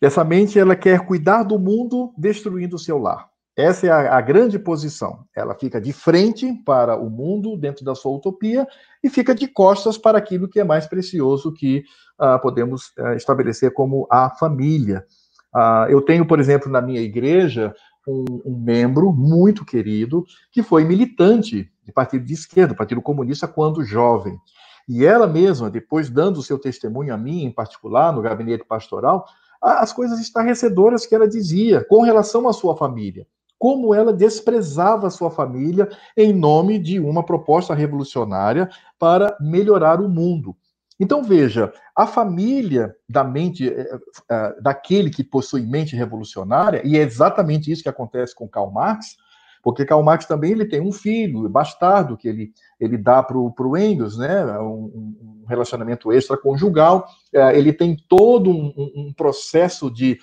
essa mente ela quer cuidar do mundo destruindo o seu lar. Essa é a, a, grande posição. Ela fica de frente para o mundo dentro da sua utopia e fica de costas para aquilo que é mais precioso que uh, podemos uh, estabelecer como a família. Uh, eu tenho, por exemplo, na minha igreja um, um, membro muito querido que foi militante de partido de esquerda, Partido Comunista, quando jovem. E ela mesma, depois dando o seu testemunho a mim, em particular, no gabinete pastoral, as coisas estarrecedoras que ela dizia com relação à sua família como ela desprezava sua família em nome de uma proposta revolucionária para melhorar o mundo. Então veja, a família da mente eh, eh, daquele que possui mente revolucionária, e é exatamente isso que acontece com Karl Marx, porque Karl Marx também ele tem um filho, bastardo, que ele, ele dá para o Engels, né, um, um relacionamento extraconjugal, eh, ele tem todo um, um processo de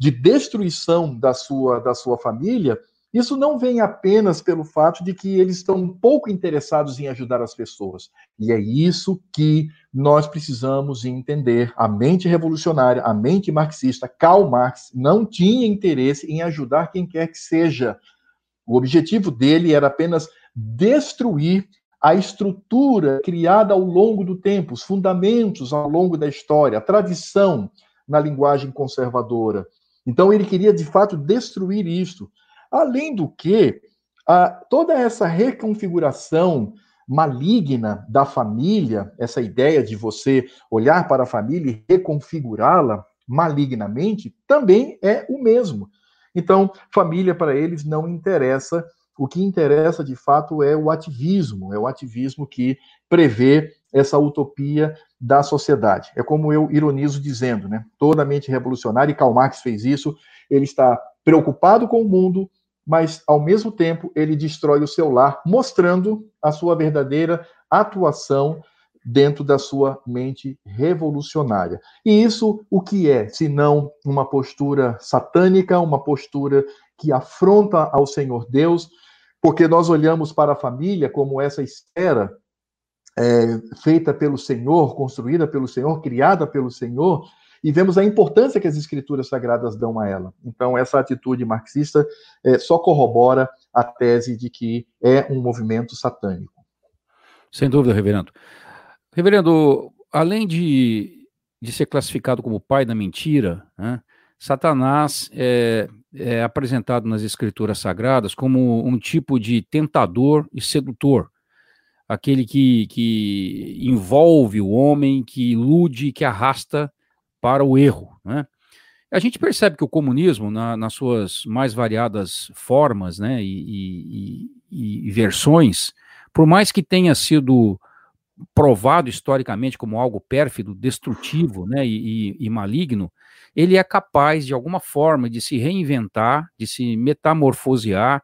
de destruição da sua, da sua família, isso não vem apenas pelo fato de que eles estão pouco interessados em ajudar as pessoas. E é isso que nós precisamos entender. A mente revolucionária, a mente marxista, Karl Marx, não tinha interesse em ajudar quem quer que seja. O objetivo dele era apenas destruir a estrutura criada ao longo do tempo, os fundamentos ao longo da história, a tradição na linguagem conservadora. Então ele queria de fato destruir isto. Além do que, a, toda essa reconfiguração maligna da família, essa ideia de você olhar para a família e reconfigurá-la malignamente, também é o mesmo. Então, família para eles não interessa. O que interessa de fato é o ativismo, é o ativismo que prevê essa utopia da sociedade. É como eu ironizo dizendo, né? Toda mente revolucionária, e Karl Marx fez isso, ele está preocupado com o mundo, mas ao mesmo tempo ele destrói o seu lar, mostrando a sua verdadeira atuação dentro da sua mente revolucionária. E isso o que é, se não uma postura satânica, uma postura que afronta ao Senhor Deus, porque nós olhamos para a família como essa esfera é, feita pelo Senhor, construída pelo Senhor, criada pelo Senhor, e vemos a importância que as escrituras sagradas dão a ela. Então, essa atitude marxista é, só corrobora a tese de que é um movimento satânico. Sem dúvida, reverendo. Reverendo, além de, de ser classificado como pai da mentira, né, Satanás é, é apresentado nas escrituras sagradas como um tipo de tentador e sedutor aquele que, que envolve o homem, que ilude, que arrasta para o erro. Né? A gente percebe que o comunismo, na, nas suas mais variadas formas né, e, e, e, versões, por mais que tenha sido provado historicamente como algo pérfido, destrutivo né, e, e maligno, ele é capaz, de alguma forma, de se reinventar, de se metamorfosear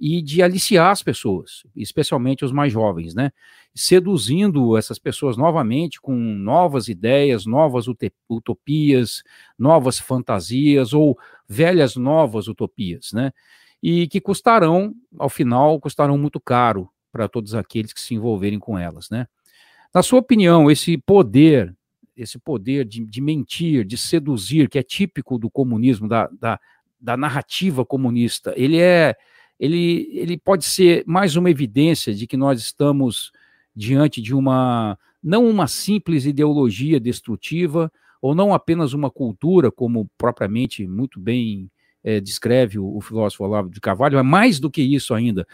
e de aliciar as pessoas, especialmente os mais jovens, né? Seduzindo essas pessoas novamente com novas ideias, novas utopias, novas fantasias ou velhas novas utopias, né? E que custarão, ao final, custarão muito caro para todos aqueles que se envolverem com elas, né? Na sua opinião, esse poder, esse poder de, de mentir, de seduzir, que é típico do comunismo, da, da, da narrativa comunista, ele é ele, ele pode ser mais uma evidência de que nós estamos diante de uma, não uma simples ideologia destrutiva, ou não apenas uma cultura, como propriamente muito bem é, descreve o, o, filósofo Olavo de Carvalho, é mais do que isso ainda.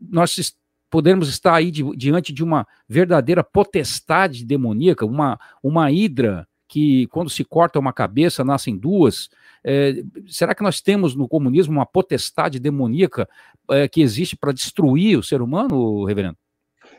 Nós podemos estar aí diante de uma verdadeira potestade demoníaca, uma, uma hidra que, quando se corta uma cabeça, nascem duas, é, será que nós temos no comunismo uma potestade demoníaca é, que existe para destruir o ser humano, reverendo?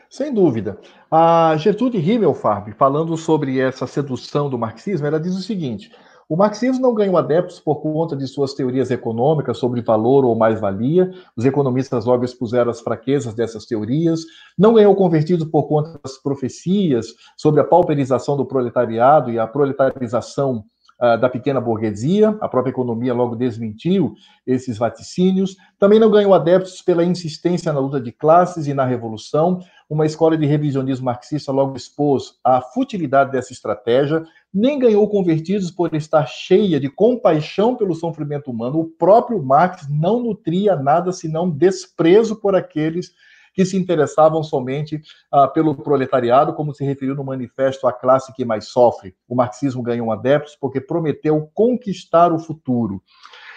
Sem dúvida. A Gertrude Himmelfarb, falando sobre essa sedução do marxismo, ela diz o seguinte: o marxismo não ganhou adeptos por conta de suas teorias econômicas sobre valor ou mais-valia. Os economistas logo expuseram as fraquezas dessas teorias. Não ganhou convertidos por conta das profecias sobre a pauperização do proletariado e a proletarização uh, da pequena burguesia, a própria economia logo desmentiu esses vaticínios. Também não ganhou adeptos pela insistência na luta de classes e na revolução. Uma escola de revisionismo marxista logo expôs a futilidade dessa estratégia, nem ganhou convertidos por estar cheia de compaixão pelo sofrimento humano. O próprio Marx não nutria nada senão desprezo por aqueles que se interessavam somente ah, pelo proletariado, como se referiu no manifesto A Classe que Mais Sofre. O marxismo ganhou adeptos porque prometeu conquistar o futuro.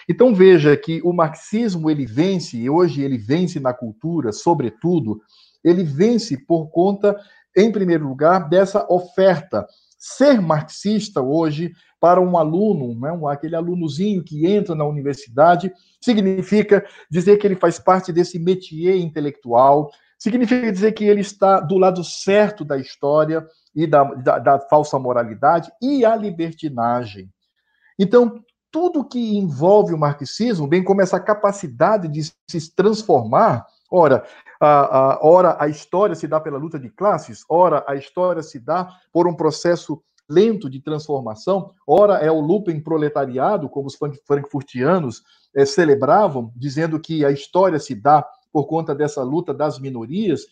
Então veja que o marxismo ele vence, e hoje ele vence na cultura, sobretudo, ele vence por conta, em primeiro lugar, dessa oferta. Ser marxista hoje, para um aluno, né, aquele alunozinho que entra na universidade, significa dizer que ele faz parte desse métier intelectual, significa dizer que ele está do lado certo da história e da, da, da falsa moralidade e a libertinagem. Então, tudo que envolve o marxismo, bem como essa capacidade de se transformar, ora, a, a, ora a história se dá pela luta de classes, ora a história se dá por um processo lento de transformação, ora é o looping proletariado, como os frankfurtianos é, celebravam, dizendo que a história se dá por conta dessa luta das minorias,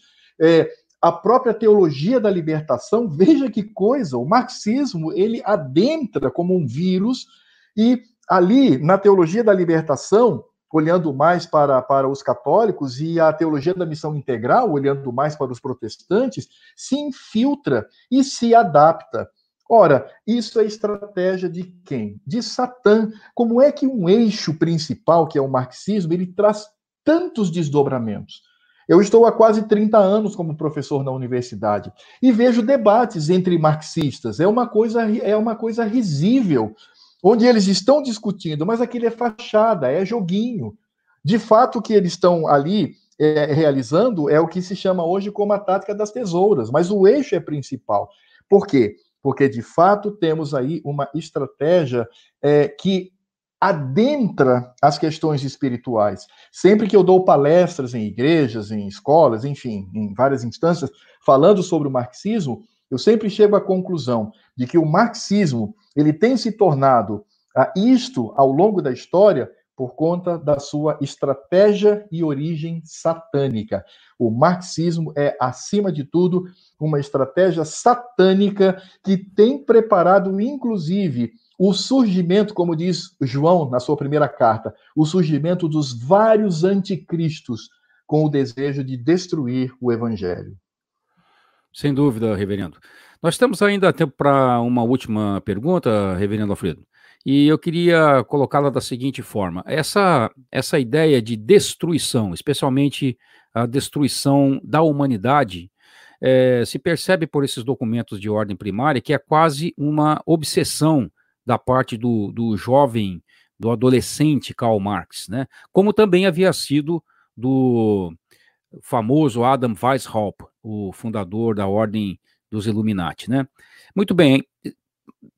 é, a própria teologia da libertação, veja que coisa, o marxismo, ele adentra como um vírus, e ali, na teologia da libertação, olhando mais para, para os católicos, e a teologia da missão integral, olhando mais para os protestantes, se infiltra e se adapta. Ora, isso é estratégia de quem? De Satã. Como é que um eixo principal, que é o marxismo, ele traz tantos desdobramentos? Eu estou há quase 30 anos como professor na universidade e vejo debates entre marxistas. É uma coisa, é uma coisa risível, onde eles estão discutindo, mas aquilo é fachada, é joguinho. De fato, o que eles estão ali é, realizando é o que se chama hoje como a tática das tesouras, mas o eixo é principal. Por quê? porque de fato temos aí uma estratégia é, que adentra as questões espirituais. Sempre que eu dou palestras em igrejas, em escolas, enfim, em várias instâncias, falando sobre o marxismo, eu sempre chego à conclusão de que o marxismo ele tem se tornado a isto ao longo da história por conta da sua estratégia e origem satânica. O marxismo é, acima de tudo, uma estratégia satânica que tem preparado, inclusive, o surgimento, como diz João na sua primeira carta, o surgimento dos vários anticristos com o desejo de destruir o evangelho. Sem dúvida, reverendo. Nós temos ainda tempo para uma última pergunta, reverendo Alfredo. E eu queria colocá-la da seguinte forma: essa, essa ideia de destruição, especialmente a destruição da humanidade, é, se percebe por esses documentos de ordem primária que é quase uma obsessão da parte do, do jovem, do adolescente Karl Marx, né? Como também havia sido do famoso Adam Weishaupt, o fundador da ordem dos Illuminati, né? Muito bem,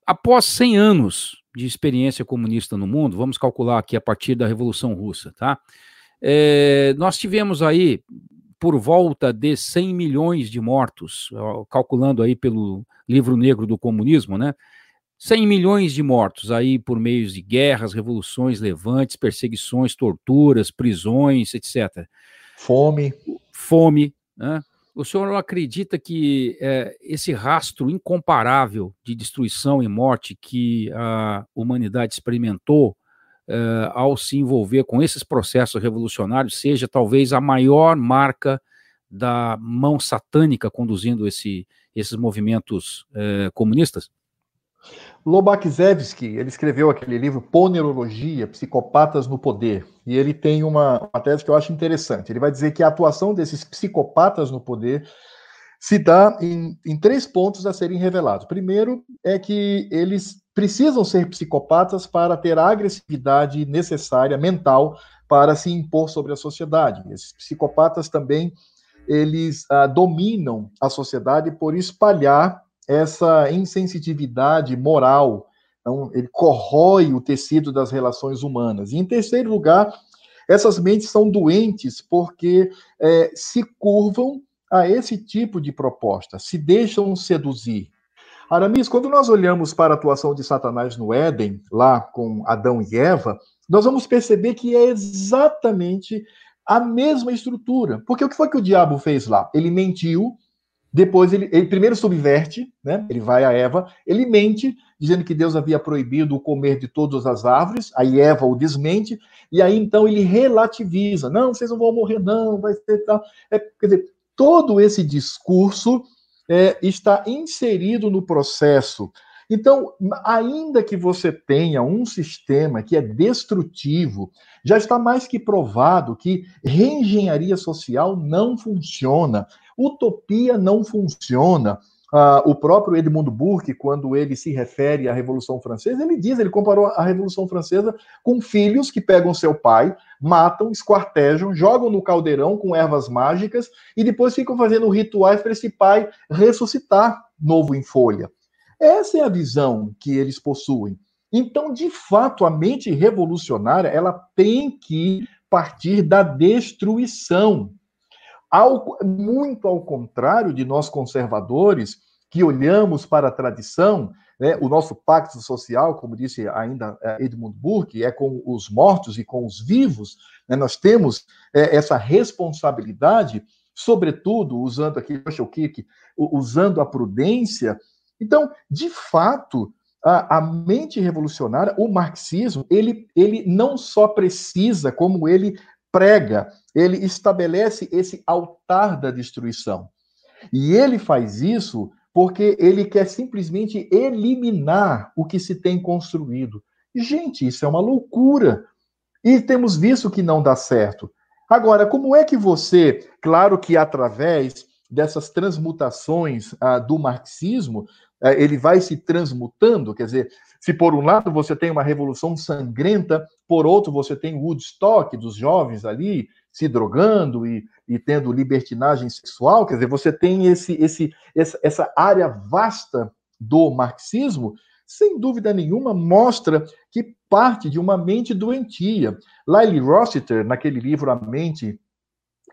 após 100 anos de experiência comunista no mundo, vamos calcular aqui a partir da Revolução Russa, tá? É, nós tivemos aí por volta de 100 milhões de mortos, calculando aí pelo livro negro do comunismo, né? 100 milhões de mortos aí por meio de guerras, revoluções, levantes, perseguições, torturas, prisões, etc. Fome. Fome, né? O senhor acredita que é, esse rastro incomparável de destruição e morte que a humanidade experimentou é, ao se envolver com esses processos revolucionários seja talvez a maior marca da mão satânica conduzindo esse, esses movimentos é, comunistas? Lobachzewski, ele escreveu aquele livro Ponerologia, Psicopatas no Poder, e ele tem uma, uma tese que eu acho interessante. Ele vai dizer que a atuação desses psicopatas no poder se dá em, em três pontos a serem revelados. Primeiro é que eles precisam ser psicopatas para ter a agressividade necessária mental para se impor sobre a sociedade. Esses psicopatas também eles ah, dominam a sociedade por espalhar essa insensitividade moral. Então, ele corrói o tecido das relações humanas. E, em terceiro lugar, essas mentes são doentes porque é, se curvam a esse tipo de proposta, se deixam seduzir. Aramis, quando nós olhamos para a atuação de Satanás no Éden, lá com Adão e Eva, nós vamos perceber que é exatamente a mesma estrutura. Porque o que foi que o diabo fez lá? Ele mentiu, depois ele, ele, primeiro subverte, né? Ele vai a Eva, ele mente, dizendo que Deus havia proibido o comer de todas as árvores. Aí Eva o desmente e aí então ele relativiza. Não, vocês não vão morrer, não, vai ser tal. É, quer dizer, todo esse discurso é, está inserido no processo. Então, ainda que você tenha um sistema que é destrutivo, já está mais que provado que reengenharia social não funciona. Utopia não funciona. Ah, o próprio Edmund Burke, quando ele se refere à Revolução Francesa, ele diz, ele comparou a Revolução Francesa com filhos que pegam seu pai, matam, esquartejam, jogam no caldeirão com ervas mágicas e depois ficam fazendo rituais para esse pai ressuscitar novo em folha. Essa é a visão que eles possuem. Então, de fato, a mente revolucionária ela tem que partir da destruição. Ao, muito ao contrário de nós conservadores, que olhamos para a tradição, né, o nosso pacto social, como disse ainda é, Edmund Burke, é com os mortos e com os vivos, né, nós temos é, essa responsabilidade, sobretudo, usando aqui, Kirk, usando a prudência. Então, de fato, a, a, mente revolucionária, o marxismo, ele, ele não só precisa, como ele prega, ele estabelece esse altar da destruição. E ele faz isso porque ele quer simplesmente eliminar o que se tem construído. Gente, isso é uma loucura. E temos visto que não dá certo. Agora, como é que você, claro que através dessas transmutações ah, do marxismo, ah, ele vai se transmutando, quer dizer, se por um lado você tem uma revolução sangrenta, por outro você tem Woodstock dos jovens ali se drogando e, e tendo libertinagem sexual, quer dizer, você tem esse, esse, essa, essa área vasta do marxismo, sem dúvida nenhuma, mostra que parte de uma mente doentia. Lyle Rossiter, naquele livro A Mente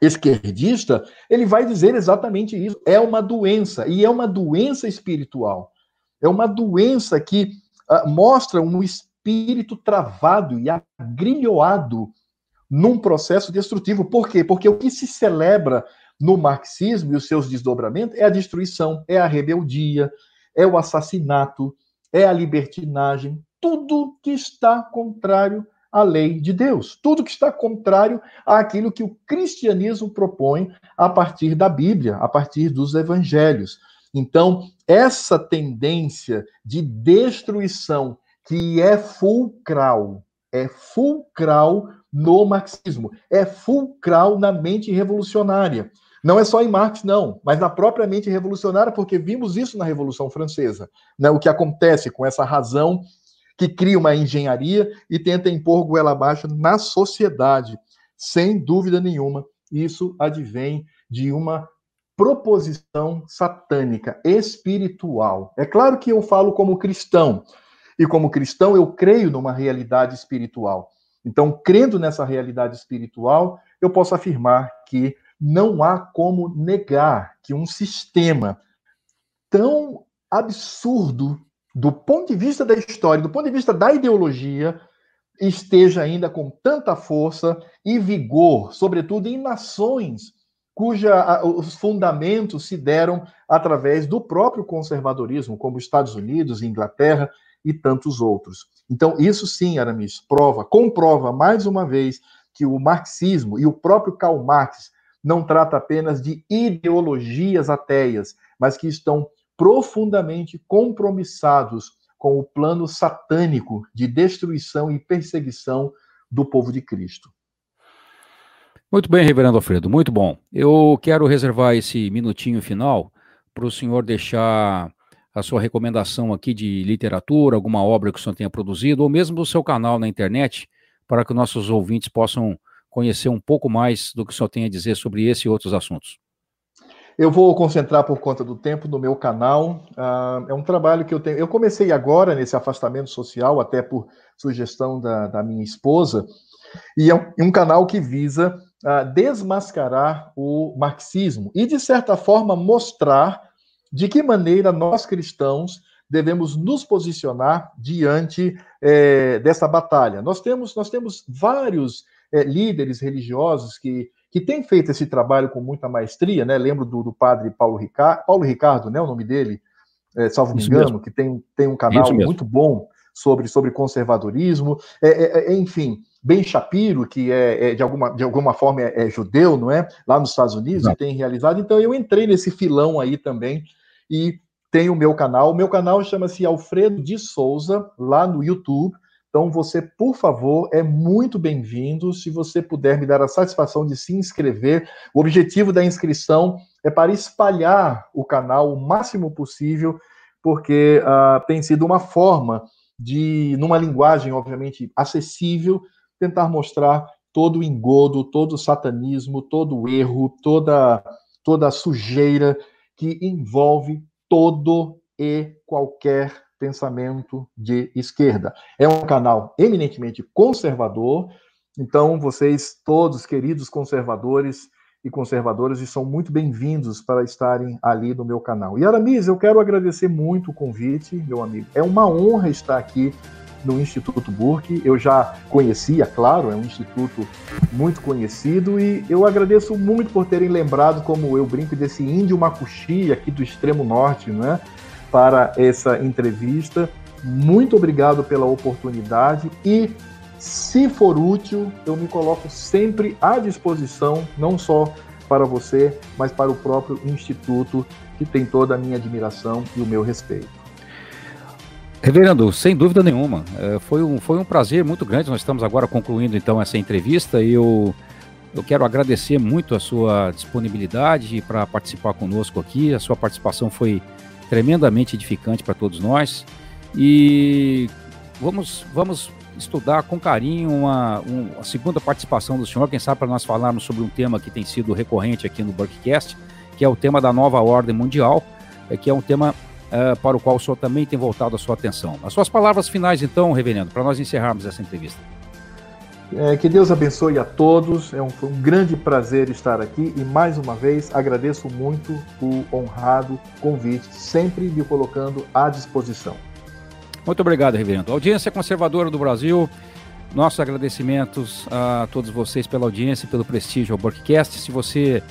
Esquerdista, ele vai dizer exatamente isso. É uma doença, e é uma doença espiritual. É uma doença que uh, mostra um espírito travado e agrilhoado num processo destrutivo. Por quê? Porque o que se celebra no marxismo e os seus desdobramentos é a destruição, é a rebeldia, é o assassinato, é a libertinagem, tudo que está contrário à lei de Deus, tudo que está contrário àquilo que o cristianismo propõe a partir da Bíblia, a partir dos evangelhos. Então, essa tendência de destruição que é fulcral, é fulcral no marxismo, é fulcral na mente revolucionária. Não é só em Marx, não, mas na própria mente revolucionária, porque vimos isso na Revolução Francesa. Né? O que acontece com essa razão que cria uma engenharia e tenta impor goela abaixo na sociedade. Sem dúvida nenhuma, isso advém de uma proposição satânica, espiritual. É claro que eu falo como cristão, e como cristão eu creio numa realidade espiritual. Então, crendo nessa realidade espiritual, eu posso afirmar que não há como negar que um sistema tão absurdo do ponto de vista da história, do ponto de vista da ideologia, esteja ainda com tanta força e vigor, sobretudo em nações cuja os fundamentos se deram através do próprio conservadorismo, como Estados Unidos, Inglaterra e tantos outros. Então, isso sim, Aramis, prova, comprova mais uma vez que o marxismo e o próprio Karl Marx não trata apenas de ideologias ateias, mas que estão profundamente compromissados com o plano satânico de destruição e perseguição do povo de Cristo. Muito bem, Reverendo Alfredo, muito bom. Eu quero reservar esse minutinho final para o senhor deixar a sua recomendação aqui de literatura, alguma obra que o senhor tenha produzido, ou mesmo do seu canal na internet, para que nossos ouvintes possam conhecer um pouco mais do que o senhor tem a dizer sobre esse e outros assuntos. Eu vou concentrar por conta do tempo no meu canal. Uh, é um trabalho que eu tenho. Eu comecei agora nesse afastamento social, até por sugestão da, da minha esposa, e é um, um canal que visa uh, desmascarar o marxismo e, de certa forma, mostrar de que maneira nós cristãos devemos nos posicionar diante é, dessa batalha. Nós temos, nós temos vários é, líderes religiosos que que tem feito esse trabalho com muita maestria, né? Lembro do, do padre Paulo Ricardo, Paulo Ricardo, né? O nome dele, é, salvo me engano, mesmo. que tem, tem um canal muito bom sobre, sobre conservadorismo, é, é, é, enfim, Ben Shapiro, que é, é, de, alguma, de alguma forma é, é, judeu, não é? Lá nos Estados Unidos, e tem realizado. Então eu entrei nesse filão aí também e tenho o meu canal. O meu canal chama-se Alfredo de Souza, lá no YouTube. Então, você, por favor, é muito bem-vindo. Se você puder me dar a satisfação de se inscrever, o objetivo da inscrição é para espalhar o canal o máximo possível, porque uh, tem sido uma forma de, numa linguagem, obviamente, acessível, tentar mostrar todo o engodo, todo o satanismo, todo o erro, toda, toda a sujeira que envolve todo e qualquer pensamento de esquerda. É um canal eminentemente conservador, então vocês, todos queridos conservadores e conservadoras, são muito bem-vindos para estarem ali no meu canal. E Aramis, eu quero agradecer muito o convite, meu amigo. É uma honra estar aqui no Instituto Burke. Eu já conhecia, claro, é um instituto muito conhecido e eu agradeço muito por terem lembrado, como eu brinco, desse índio macuxi aqui do extremo norte, né? para essa entrevista. Muito obrigado pela oportunidade e, se for útil, eu me coloco sempre à disposição, não só para você, mas para o próprio Instituto, que tem toda a minha admiração e o meu respeito. Reverendo, sem dúvida nenhuma, é, foi um, foi um prazer muito grande. Nós estamos agora concluindo então essa entrevista e eu, eu quero agradecer muito a sua disponibilidade para participar conosco aqui. A sua participação foi tremendamente edificante para todos nós. E vamos, vamos estudar com carinho uma, segunda participação do senhor, quem sabe para nós falarmos sobre um tema que tem sido recorrente aqui no Burkcast, que é o tema da nova ordem mundial, é, que é um tema uh, para o qual o senhor também tem voltado a sua atenção. As suas palavras finais, então, reverendo, para nós encerrarmos essa entrevista. É, que Deus abençoe a todos. É um, foi um grande prazer estar aqui e mais uma vez agradeço muito o honrado convite, sempre me colocando à disposição. Muito obrigado, reverendo. Audiência conservadora do Brasil, nossos agradecimentos a todos vocês pela audiência, pelo prestígio ao Burkcast. Se você,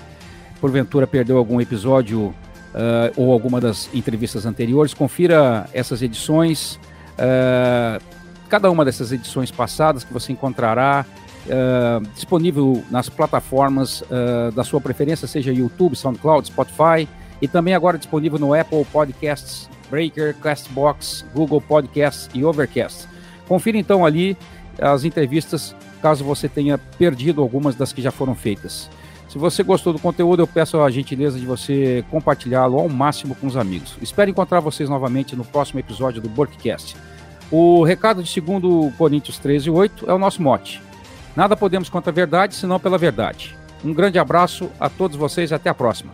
porventura, perdeu algum episódio uh, ou alguma das entrevistas anteriores, confira essas edições. Uh, cada uma dessas edições passadas que você encontrará uh, disponível nas plataformas da sua preferência, seja YouTube, SoundCloud, Spotify, e também agora disponível no Apple Podcasts, Breaker, Castbox, Google Podcasts e Overcast. Confira então ali as entrevistas, caso você tenha perdido algumas das que já foram feitas. Se você gostou do conteúdo, eu peço a gentileza de você compartilhá-lo ao máximo com os amigos. Espero encontrar vocês novamente no próximo episódio do Burkcast. O recado de 2 Coríntios 13, 8 é o nosso mote. Nada podemos contra a verdade, senão pela verdade. Um grande abraço a todos vocês e até a próxima.